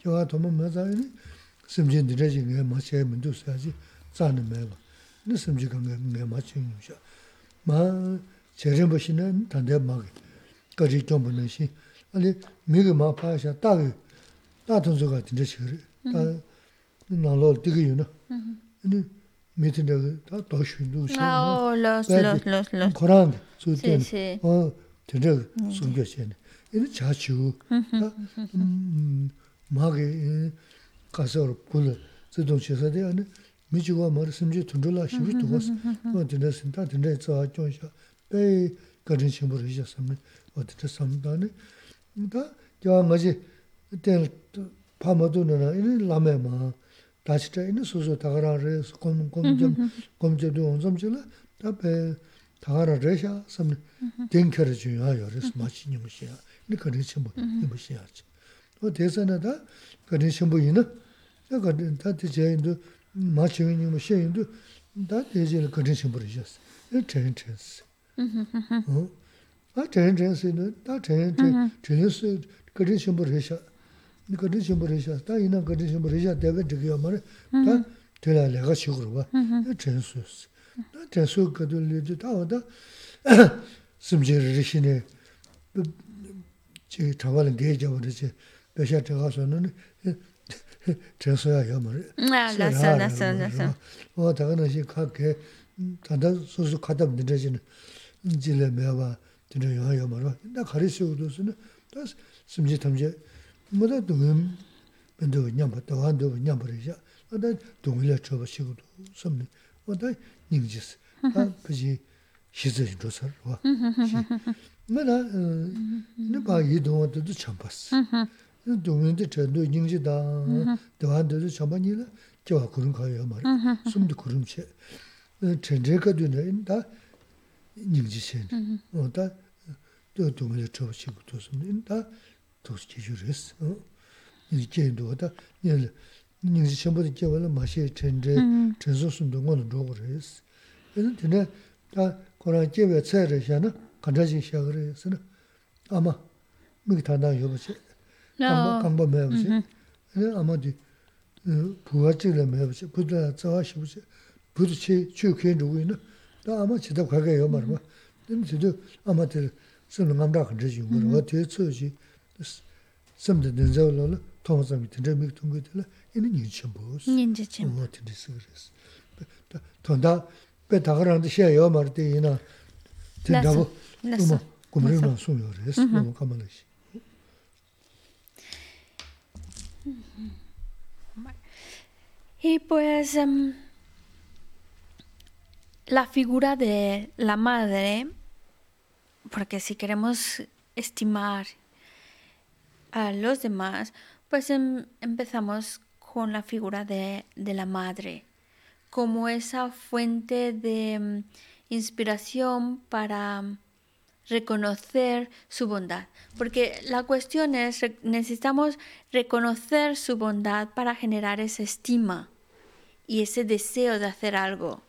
jawa toba mewa za ina, simjin dina ji nga ma chi mundu sa ji, zani mewa, ina simjin ka nga ma chi yung shas, ma che rinpo shi na tanda ma ki, kari kyombo na shi, 아니 미그 마파샤 따그 따톤서가 진짜 싫어. 다 나로 되게 유나. 아니 미트데 다 도슈도 싫어. Ah, oh, los, los, los, los. nālō tīka yu na, mīti nāga tā tōshū ndu shē. Ā, o, lōs, lōs, lōs, lōs. Korāng, sū tēne, o, tēne sūngyō shēne. Ini chāchī gu, mā gī kāsā wā pūla, sī tōng shē sā tē, mī chī wā mā rā simchī tūndu lā shī wī tū gōs, o, tēne sīn tā tēne tsā chōng shā, pē kārīn shī mū rā shā samni, o, tēne samni tā nē, tā, kia ngā jī, tēne pā mā tū nā rā, ini lā mē mā, 다시 때 있는 소소 다가라를 kom kom좀 kom저도 온좀질라 답에 다가라래샤 섬 댕켜를 중요해요. 그래서 마치는 것이야. 근데 그런 신부 이것이야지. 또 대선에다 그런 신부이나 제가 다 제인도 마치는 것이인도 다 대제를 그런 신부를 줬어. 이 전전스. 어? 아 전전스는 다 전전 전스 그런 신부를 해서 니 gandhi shimbo risha, ta ina gandhi shimbo risha debe dhigyo mara, ta tila lega shigurwa, ya tensu isi. Ta tensu gado lidi, ta wada simche rishi ne, chigi tawali geye jawa rishi, besha tiga so nani, tensu ya ya mara. Lasa, lasa, lasa. Owa taga na shi ka ke, tanda susu katab dinda jina, jile mewa, dinda ya ya mara, na kari shigudu sini, ta simche tamche, 야 야 말에. Ah, la son, la son, la son. 어 다가는 각게 다다 소소 가다 늦어지는 질레 매봐 드는 영화야 말아 나 가르치고도서는 다 심지 탐제 뭐다 돈 근데 그냥 봤다 한도 그냥 버리자 어다 동일에 쳐 보시고도 섬네 어다 닝지스 아 그지 시즈 조서 와 뭐나 네바 이동도 참 봤어 동인데 전도 닝지다 대한도 참 봤니라 저 그런 거예요 말 숨도 그름체 전제가 되는 다 닝지신 어다 또 동일에 쳐 보시고도 섬네 다 도스 제주레스 어 이제도다 예 닝지 전부도 제발 마시 전제 전소순도 거는 로그레스 그래서 근데 다 고라 제베 차를 하나 간다지 시작을 아마 미기 단다 여보지 강바 강바 매보지 예 아마디 부하지를 매보지 부다 자와시보지 부르치 주케 누구이나 다 아마 지도 가게 요 말마 근데 저도 아마들 쓰는 감다 흔들지 뭐 어떻게 쓰지 samda denzaw la la thoma zambi tanda mik tunga dila ina nyin chenpoos. Nyin chenpo. Mm-hmm. Y pues em, la figura de la madre, porque si queremos estimar a los demás, pues em- empezamos con la figura de, de la madre, como esa fuente de em, inspiración para em, reconocer su bondad. Porque la cuestión es, necesitamos reconocer su bondad para generar esa estima y ese deseo de hacer algo.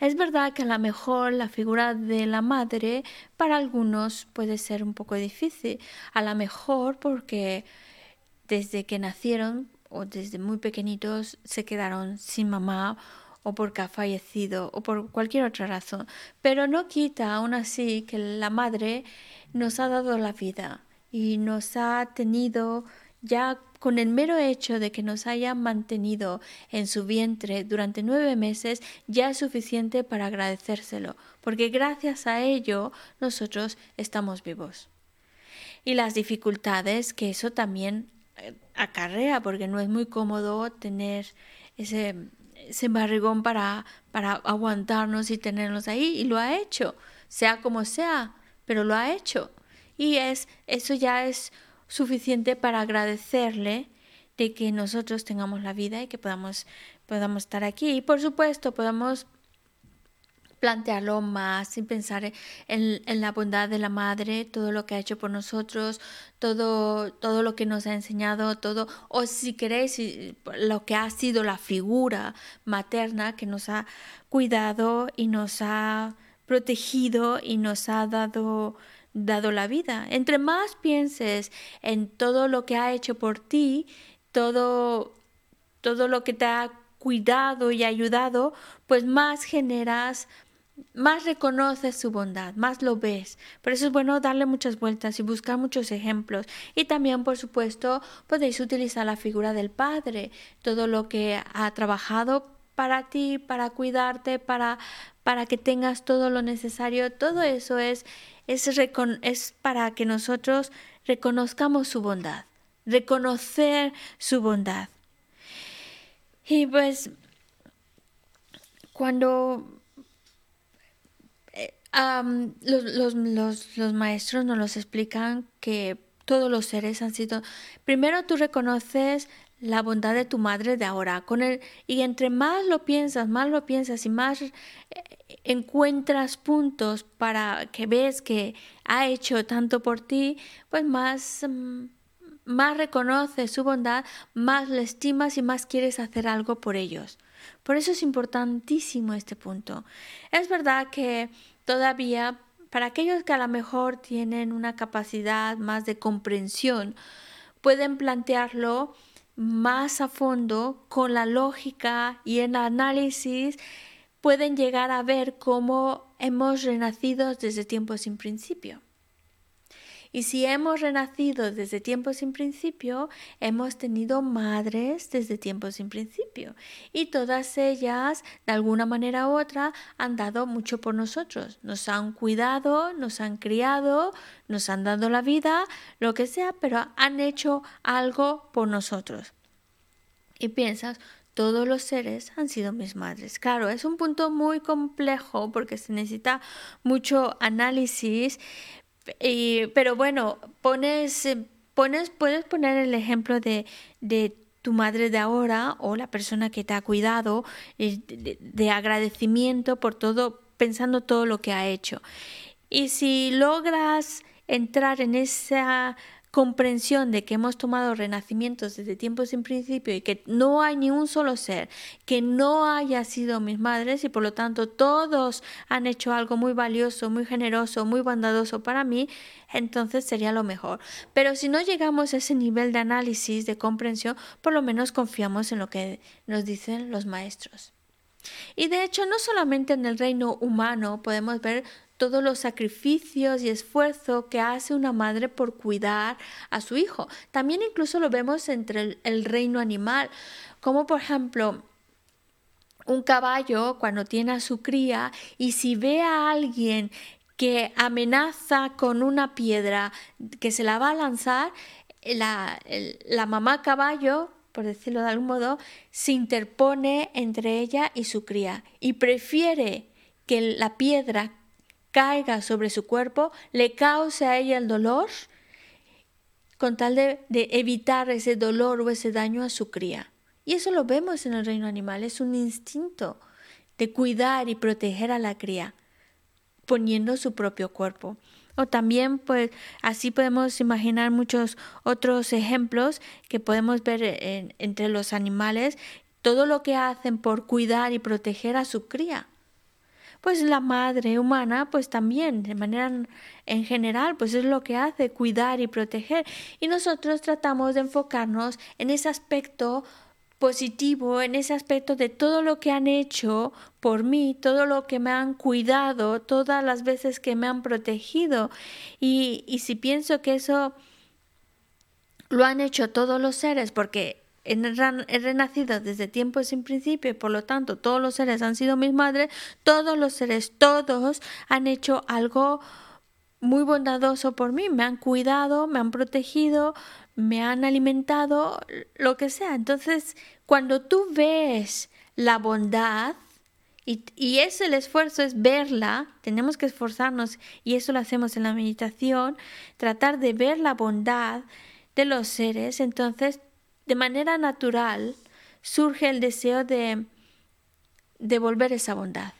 Es verdad que a lo mejor la figura de la madre para algunos puede ser un poco difícil, a lo mejor porque desde que nacieron o desde muy pequeñitos se quedaron sin mamá o porque ha fallecido o por cualquier otra razón. Pero no quita aún así que la madre nos ha dado la vida y nos ha tenido ya con el mero hecho de que nos haya mantenido en su vientre durante nueve meses ya es suficiente para agradecérselo, porque gracias a ello nosotros estamos vivos. Y las dificultades que eso también eh, acarrea, porque no es muy cómodo tener ese, ese barrigón para, para aguantarnos y tenernos ahí, y lo ha hecho, sea como sea, pero lo ha hecho. Y es, eso ya es suficiente para agradecerle de que nosotros tengamos la vida y que podamos, podamos estar aquí. Y por supuesto, podamos plantearlo más y pensar en, en, la bondad de la madre, todo lo que ha hecho por nosotros, todo, todo lo que nos ha enseñado, todo, o si queréis, lo que ha sido la figura materna que nos ha cuidado y nos ha protegido y nos ha dado dado la vida. Entre más pienses en todo lo que ha hecho por ti, todo, todo lo que te ha cuidado y ayudado, pues más generas, más reconoces su bondad, más lo ves. Por eso es bueno darle muchas vueltas y buscar muchos ejemplos. Y también, por supuesto, podéis utilizar la figura del Padre, todo lo que ha trabajado para ti, para cuidarte, para, para que tengas todo lo necesario. Todo eso es es, para que nosotros reconozcamos su bondad, reconocer su bondad. Y pues cuando eh, los, los, maestros nos los explican que todos los seres han sido, primero tú reconoces la bondad de tu madre de ahora. Con él, y entre más lo piensas, más lo piensas y más eh, encuentras puntos para que ves que ha hecho tanto por ti, pues más, mm, más reconoces su bondad, más le estimas y más quieres hacer algo por ellos. Por eso es importantísimo este punto. Es verdad que todavía para aquellos que a lo mejor tienen una capacidad más de comprensión, pueden plantearlo más a fondo con la lógica y el análisis pueden llegar a ver cómo hemos renacido desde tiempos sin principio. Y si hemos renacido desde tiempos sin principio, hemos tenido madres desde tiempos sin principio. Y todas ellas, de alguna manera u otra, han dado mucho por nosotros. Nos han cuidado, nos han criado, nos han dado la vida, lo que sea, pero han hecho algo por nosotros. Y piensas, todos los seres han sido mis madres. Claro, es un punto muy complejo porque se necesita mucho análisis, pero bueno, pones, eh, pones, puedes poner el ejemplo de, de tu madre de ahora o la persona que te ha cuidado, eh, de, de, agradecimiento por todo, pensando todo lo que ha hecho. Y si logras entrar en esa comprensión de que hemos tomado renacimientos desde tiempos sin principio y que no hay ni un solo ser que no haya sido mis madres y por lo tanto todos han hecho algo muy valioso, muy generoso, muy bondadoso para mí, entonces sería lo mejor. Pero si no llegamos a ese nivel de análisis, de comprensión, por lo menos confiamos en lo que nos dicen los maestros. Y de hecho, no solamente en el reino humano podemos ver todos los sacrificios y esfuerzo que hace una madre por cuidar a su hijo. También incluso lo vemos entre el, reino animal, como por ejemplo un caballo cuando tiene a su cría y si ve a alguien que amenaza con una piedra que se la va a lanzar, la, la mamá caballo por decirlo de algún modo, se interpone entre ella y su cría y prefiere que la piedra caiga sobre su cuerpo, le cause a ella el dolor, con tal de, evitar ese dolor o ese daño a su cría. Y eso lo vemos en el reino animal, es un instinto de cuidar y proteger a la cría, poniendo su propio cuerpo. O también, pues, así podemos imaginar muchos otros ejemplos que podemos ver entre los animales todo lo que hacen por cuidar y proteger a su cría. Pues la madre humana, pues también, de manera en general, pues es lo que hace, cuidar y proteger. Y nosotros tratamos de enfocarnos en ese aspecto positivo, en ese aspecto de todo lo que han hecho por mí, todo lo que me han cuidado, todas las veces que me han protegido. Y, y si pienso que eso lo han hecho todos los seres, porque he renacido desde tiempos sin principio y por lo tanto todos los seres han sido mis madres, todos los seres, todos han hecho algo muy bondadoso por mí, me han cuidado, me han protegido, me han alimentado, lo que sea. Entonces, cuando tú ves la bondad, y, y es el esfuerzo, es verla, tenemos que esforzarnos, y eso lo hacemos en la meditación, tratar de ver la bondad de los seres, entonces de manera natural surge el deseo de devolver esa bondad.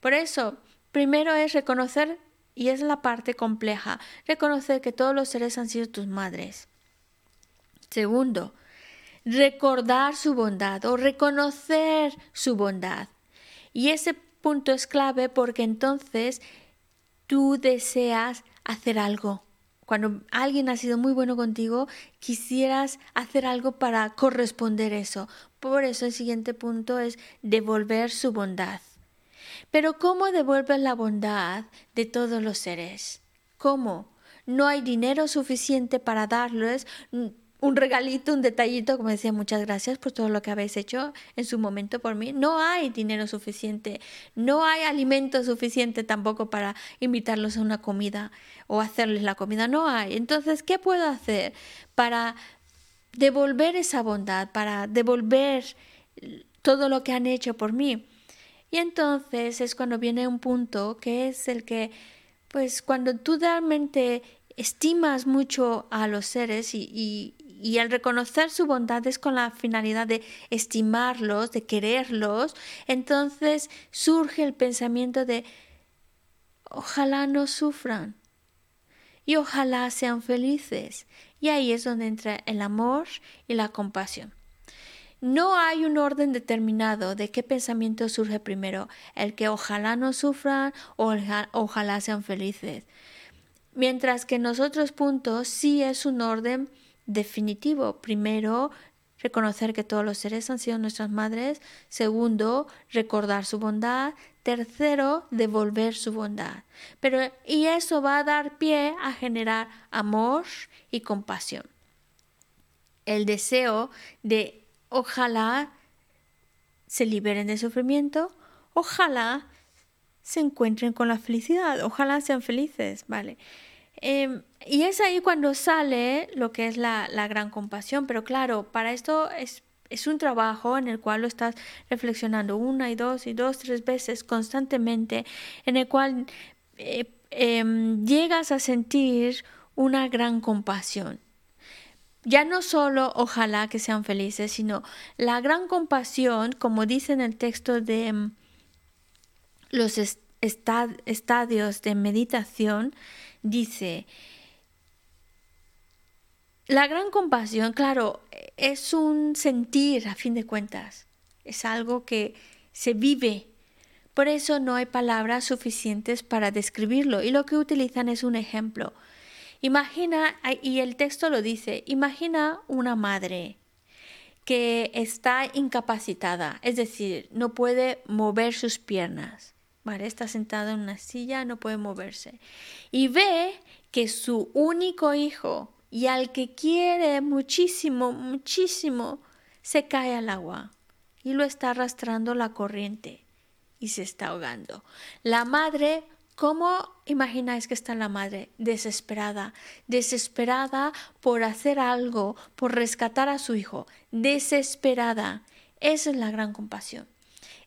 Por eso, primero es reconocer, y es la parte compleja, reconocer que todos los seres han sido tus madres. Segundo, recordar su bondad o reconocer su bondad. Y ese punto es clave porque entonces tú deseas hacer algo cuando alguien ha sido muy bueno contigo, quisieras hacer algo para corresponder eso. Por eso el siguiente punto es devolver su bondad. Pero ¿cómo devuelves la bondad de todos los seres? ¿Cómo? No hay dinero suficiente para darles, un regalito, un detallito, como decía, muchas gracias por todo lo que habéis hecho en su momento por mí. No hay dinero suficiente, no hay alimento suficiente tampoco para invitarlos a una comida o hacerles la comida, no hay. Entonces, ¿qué puedo hacer para devolver esa bondad, para devolver todo lo que han hecho por mí? Y entonces es cuando viene un punto que es el que, pues cuando tú realmente estimas mucho a los seres y, al reconocer su bondad es con la finalidad de estimarlos, de quererlos, entonces surge el pensamiento de ojalá no sufran y ojalá sean felices. Y ahí es donde entra el amor y la compasión. No hay un orden determinado de qué pensamiento surge primero, el que ojalá no sufran o ojalá sean felices. Mientras que en los otros puntos sí es un orden definitivo. Primero, reconocer que todos los seres han sido nuestras madres. Segundo, recordar su bondad. Tercero, devolver su bondad. Pero, y eso va a dar pie a generar amor y compasión. El deseo de ojalá se liberen de sufrimiento, ojalá se encuentren con la felicidad, ojalá sean felices, ¿vale? Em, y es ahí cuando sale lo que es la, gran compasión, pero claro, para esto es, es, un trabajo en el cual lo estás reflexionando una y dos y dos, tres veces constantemente, en el cual eh, em, llegas a sentir una gran compasión. Ya no solo ojalá que sean felices, sino la gran compasión, como dice en el texto de em, los estadios de meditación, dice, la gran compasión, claro, es un sentir a fin de cuentas, es algo que se vive. Por eso no hay palabras suficientes para describirlo y lo que utilizan es un ejemplo. Imagina, y el texto lo dice, imagina una madre que está incapacitada, es decir, no puede mover sus piernas. Está sentada en una silla, no puede moverse. Y ve que su único hijo y al que quiere muchísimo, muchísimo, se cae al agua y lo está arrastrando la corriente y se está ahogando. La madre, ¿cómo imagináis que está la madre? Desesperada, desesperada por hacer algo, por rescatar a su hijo, desesperada. Esa es la gran compasión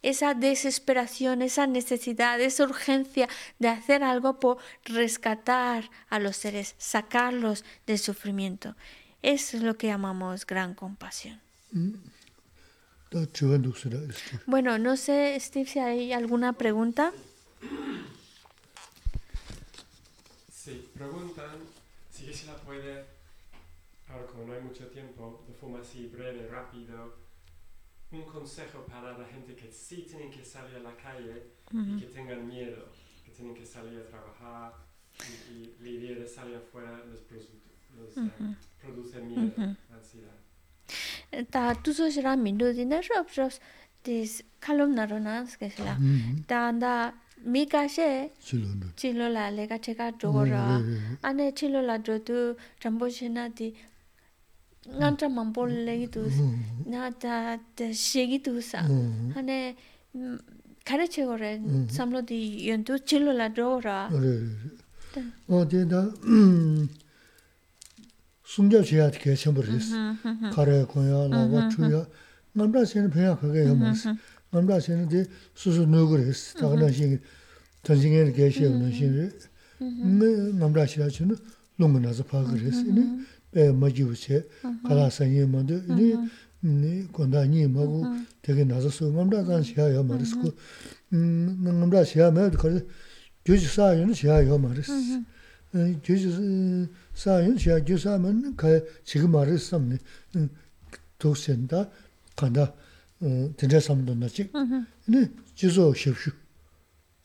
esa desesperación, esa necesidad, esa urgencia de hacer algo por rescatar a los seres, sacarlos del sufrimiento. Eso es lo que llamamos gran compasión. Mm. Bueno, no sé, Steve, si hay alguna pregunta. Sí, preguntan si se la puede, ahora como no hay mucho tiempo, de forma así breve, rápido, un consejo para la gente que sí tienen que salir a la calle uh -huh. y que tengan miedo, que tienen que salir a trabajar y, y la idea de salir afuera les, produce, les uh eh, -huh. produce miedo, uh -huh. ansiedad. Ta tuzo shira mindo di na shop shops dis kalom naro na skesla. Ta anda mi ka she chilo la le ka cheka jogo ra. Ane chilo la jodu rambo shena di ngantra mampo mm-hmm. legi dus mm-hmm. na ta shegi dus mm-hmm. hane mm, kare che gore samlo di yentu chilo la do ra. O de da mm, sungja cheya ke chemburis kare koya la wa chuya ngamra sen phya khage yamas ngamra sen de susu nuguris ta na shi tanjingen ge she na shi ngamra shi la chu lungna za pa gres ne 수수 누구랬어. 다른 신 전생에 계시 없는 신을 음 남자 씨라 주는 농문나서 파 그랬으니 에 마지우세 가라산이 먼저 이 네 건다니 뭐고 되게 나서서 남자 단시야 말했어. 음 남자 씨야 말 그래 교지 사연은 씨야 말했어. 어 교지 사연 씨야 교사면 그 지금 말했었네. 음 독센다 간다 어 진짜 삼도 나지 네 지소 쉽슈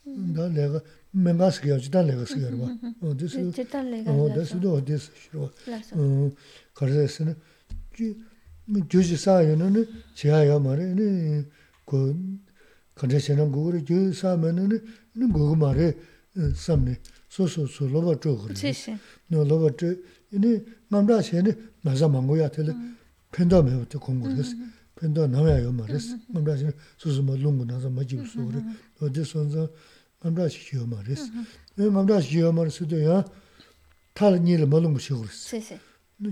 나 내가 mēngā sīkyā, chitān lēgā sīkyā rwa. Chitān lēgā sīkyā. Dā sīdō wā dēs shirwa. Karsā yā sīna, jūjī sā yā nā nā, chiyā yā mā rā, nā, kō, kansā shē nā gō rā, jūjī sā mā nā nā, nā gō gō mā rā, sām nā, sō sō sō lō bā chō gō rā. Nā lō bā chō, nā, ngām rā shē nā, nā sā mā ngō yā tē lā, pēndā mē wā tē kōng gō rā sī, pēndā nā yā yō mā rā sī, ngām rā shē nā, sō sō mā lōng gō nā sā mā jī wā sō gō rā, wā dē sō nā 남자 쟤는 소소 뭐 롱고 나자 맞지 없어 그래 어디서서 남자 시켜 말했어 왜 남자 시켜 말했어도야 탈 일을 몰는 거 시고 그랬어 시시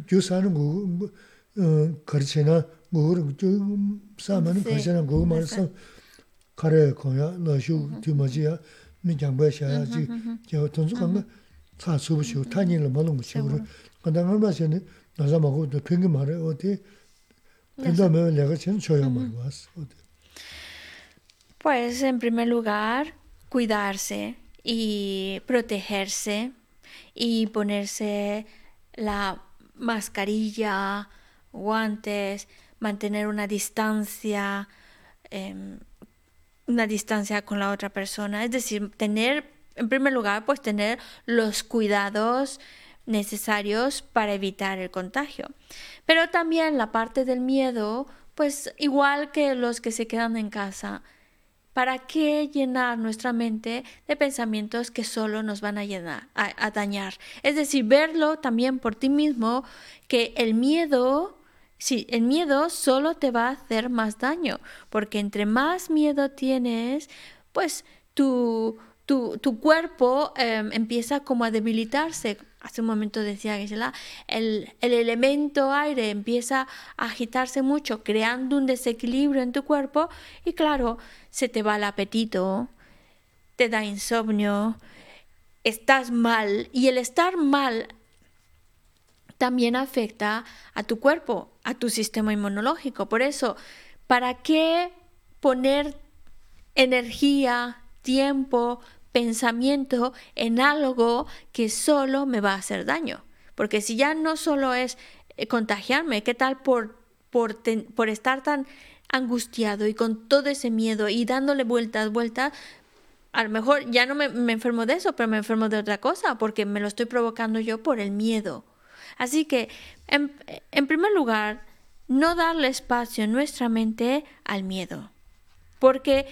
교사는 그 어, 가르치나 뭐를 좀 사면은 네. 가르치나 그거 말해서 가래 거야 너쇼 뒤마지야 니 장배샤야지 저 돈수가 뭐 사수부시고 타니를 먹는 거 시고 그래 근데 얼마전에 나자 먹고 또 팽개 말해 어디 근데 내가 지금 줘야 말 왔어 어디 Pues en primer lugar, cuidarse y protegerse y ponerse la mascarilla, guantes, mantener una distancia, em, una distancia con la otra persona. Es decir, tener, en primer lugar, pues tener los cuidados necesarios para evitar el contagio. Pero también la parte del miedo, pues igual que los que se quedan en casa, ¿para qué llenar nuestra mente de pensamientos que solo nos van a llenar, a, dañar? Es decir, verlo también por ti mismo que el miedo, sí, el miedo solo te va a hacer más daño, porque entre más miedo tienes, pues tu, tu, tu cuerpo eh, empieza como a debilitarse. Hace un momento decía Gisela, el, el elemento aire empieza a agitarse mucho, creando un desequilibrio en tu cuerpo y claro, se te va el apetito, te da insomnio, estás mal y el estar mal también afecta a tu cuerpo, a tu sistema inmunológico. Por eso, ¿para qué poner energía, tiempo, pensamiento en algo que solo me va a hacer daño? Porque si ya no solo es eh, contagiarme, ¿qué tal por, por, ten- por estar tan angustiado y con todo ese miedo y dándole vueltas, vueltas? A lo mejor ya no me, enfermo de eso, pero me enfermo de otra cosa, porque me lo estoy provocando yo por el miedo. Así que, en, en primer lugar, no darle espacio en nuestra mente al miedo. Porque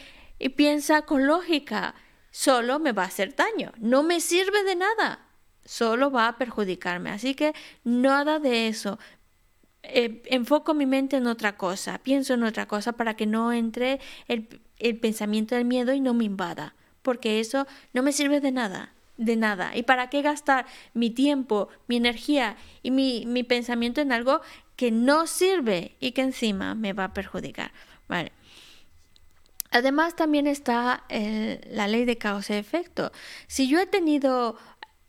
piensa con lógica, solo me va a hacer daño, no me sirve de nada, solo va a perjudicarme. Así que nada de eso. Eh, enfoco mi mente en otra cosa, pienso en otra cosa para que no entre el, pensamiento del miedo y no me invada, porque eso no me sirve de nada, de nada. ¿Y para qué gastar mi tiempo, mi energía y mi, mi pensamiento en algo que no sirve y que encima me va a perjudicar? Vale. Además también está el- la ley de causa y efecto. Si yo he tenido,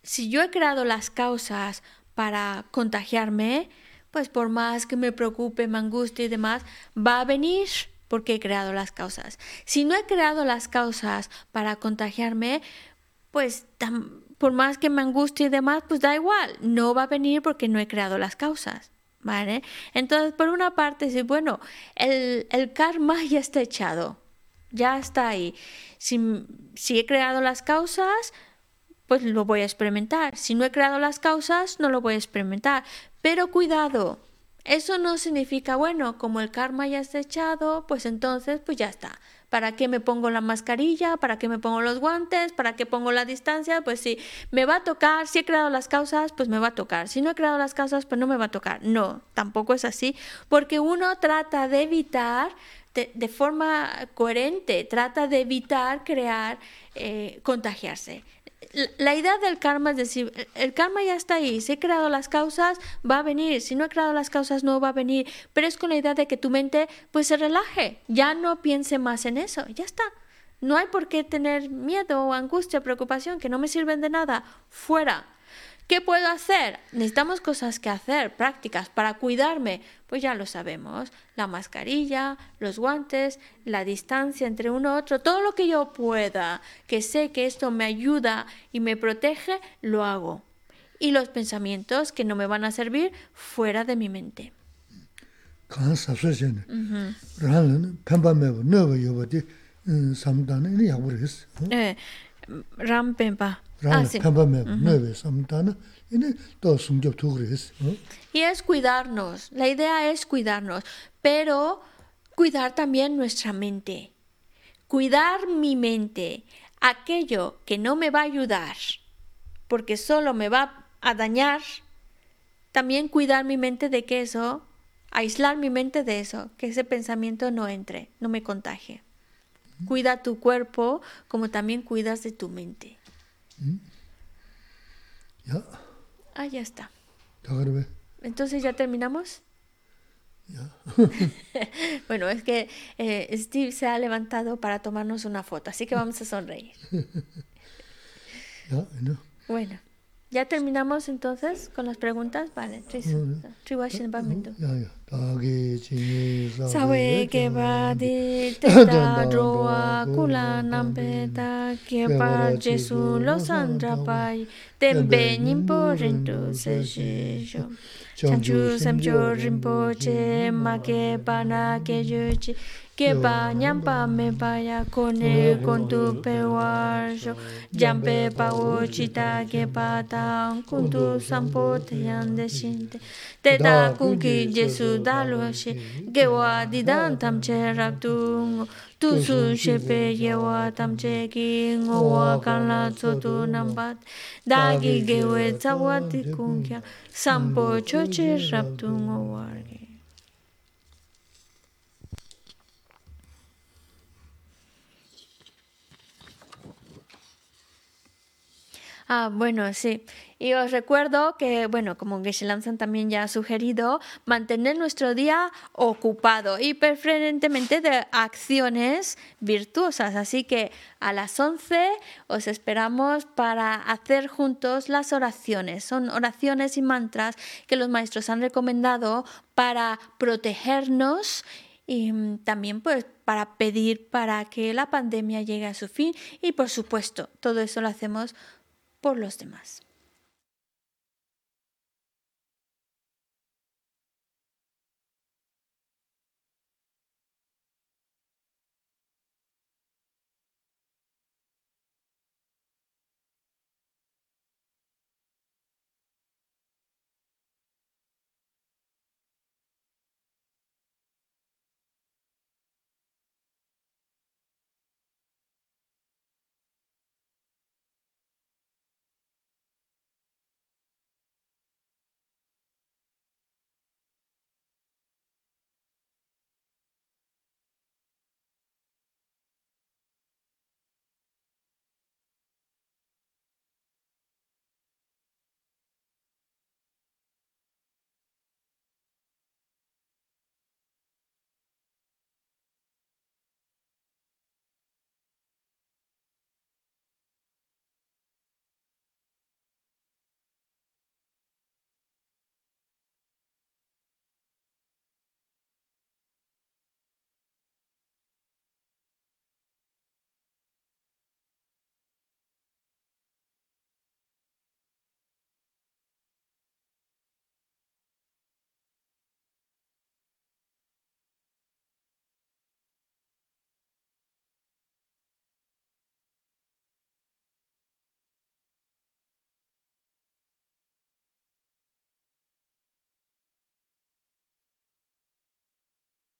si yo he creado las causas para contagiarme, pues por más que me preocupe, me angustie y demás, va a venir porque he creado las causas. Si no he creado las causas para contagiarme, pues por más que me angustie y demás, pues da igual, no va a venir porque no he creado las causas. ¿Vale? Entonces, por una parte, sí, bueno, el, el karma ya está echado, ya está ahí. Si, he creado las causas, pues lo voy a experimentar. Si no he creado las causas, no lo voy a experimentar. Pero cuidado, eso no significa, bueno, como el karma ya está echado, pues entonces, pues ya está. ¿Para qué me pongo la mascarilla? ¿Para qué me pongo los guantes? ¿Para qué pongo la distancia? Pues si me va a tocar, si he creado las causas, pues me va a tocar. Si no he creado las causas, pues no me va a tocar. No, tampoco es así, porque uno trata de evitar, de, forma coherente, trata de evitar crear, eh, contagiarse la idea del karma es decir, el karma ya está ahí, si he creado las causas, va a venir, si no he creado las causas, no va a venir, pero es con la idea de que tu mente pues se relaje, ya no piense más en eso, ya está. No hay por qué tener miedo, angustia, preocupación, que no me sirven de nada, fuera. ¿Qué puedo hacer? Necesitamos cosas que hacer, prácticas, para cuidarme. Pues ya lo sabemos. La mascarilla, los guantes, la distancia entre uno y otro, todo lo que yo pueda, que sé que esto me ayuda y me protege, lo hago. Y los pensamientos que no me van a servir fuera de mi mente. Eh, Rampempa. Ah, y es cuidarnos, la idea es cuidarnos, pero cuidar también nuestra mente. Cuidar mi mente, aquello que no me va a ayudar, porque solo me va a dañar, también cuidar mi mente de que eso, aislar mi mente de eso, que ese pensamiento no entre, no me contagie. Cuida tu cuerpo como también cuidas de tu mente. Ya. Ah, ya está. Entonces ya terminamos. Ya. bueno, es que eh, Steve se ha levantado para tomarnos una foto, así que vamos a sonreír. Ya, no. Bueno. ¿Ya terminamos entonces con las preguntas? Vale, tres. Triwashin Bamindo. dāgī chīngi sāvē kēpā dī tētā rōvā kūlā nāmbē tā kēpā jēsū lōsān rāpāi tēmbē nīmbō rīntū sēshī shō chāngchū samchō rīmbō chē mā kēpā nā kēyō chī kēpā ñāmbā mēpā yā kōne kōntū pēwā shō jāmbē pā wō chītā kēpā tāng kōntū sāmbō tēyān dēshīn tētā kūngkī jēsū dalo she gewa didan tam che tu su she pe yewa tam che ki ngowa nambat da gi gewe tsawati kun kya. sampo cho che tu ngowa Ah, bueno, sí. Y os recuerdo que, bueno, como Geshe Lanzan también ya ha sugerido, mantener nuestro día ocupado y preferentemente de acciones virtuosas. Así que a las 11 os esperamos para hacer juntos las oraciones. Son oraciones y mantras que los maestros han recomendado para protegernos y mm, también pues para pedir para que la pandemia llegue a su fin y por supuesto todo eso lo hacemos por los demás.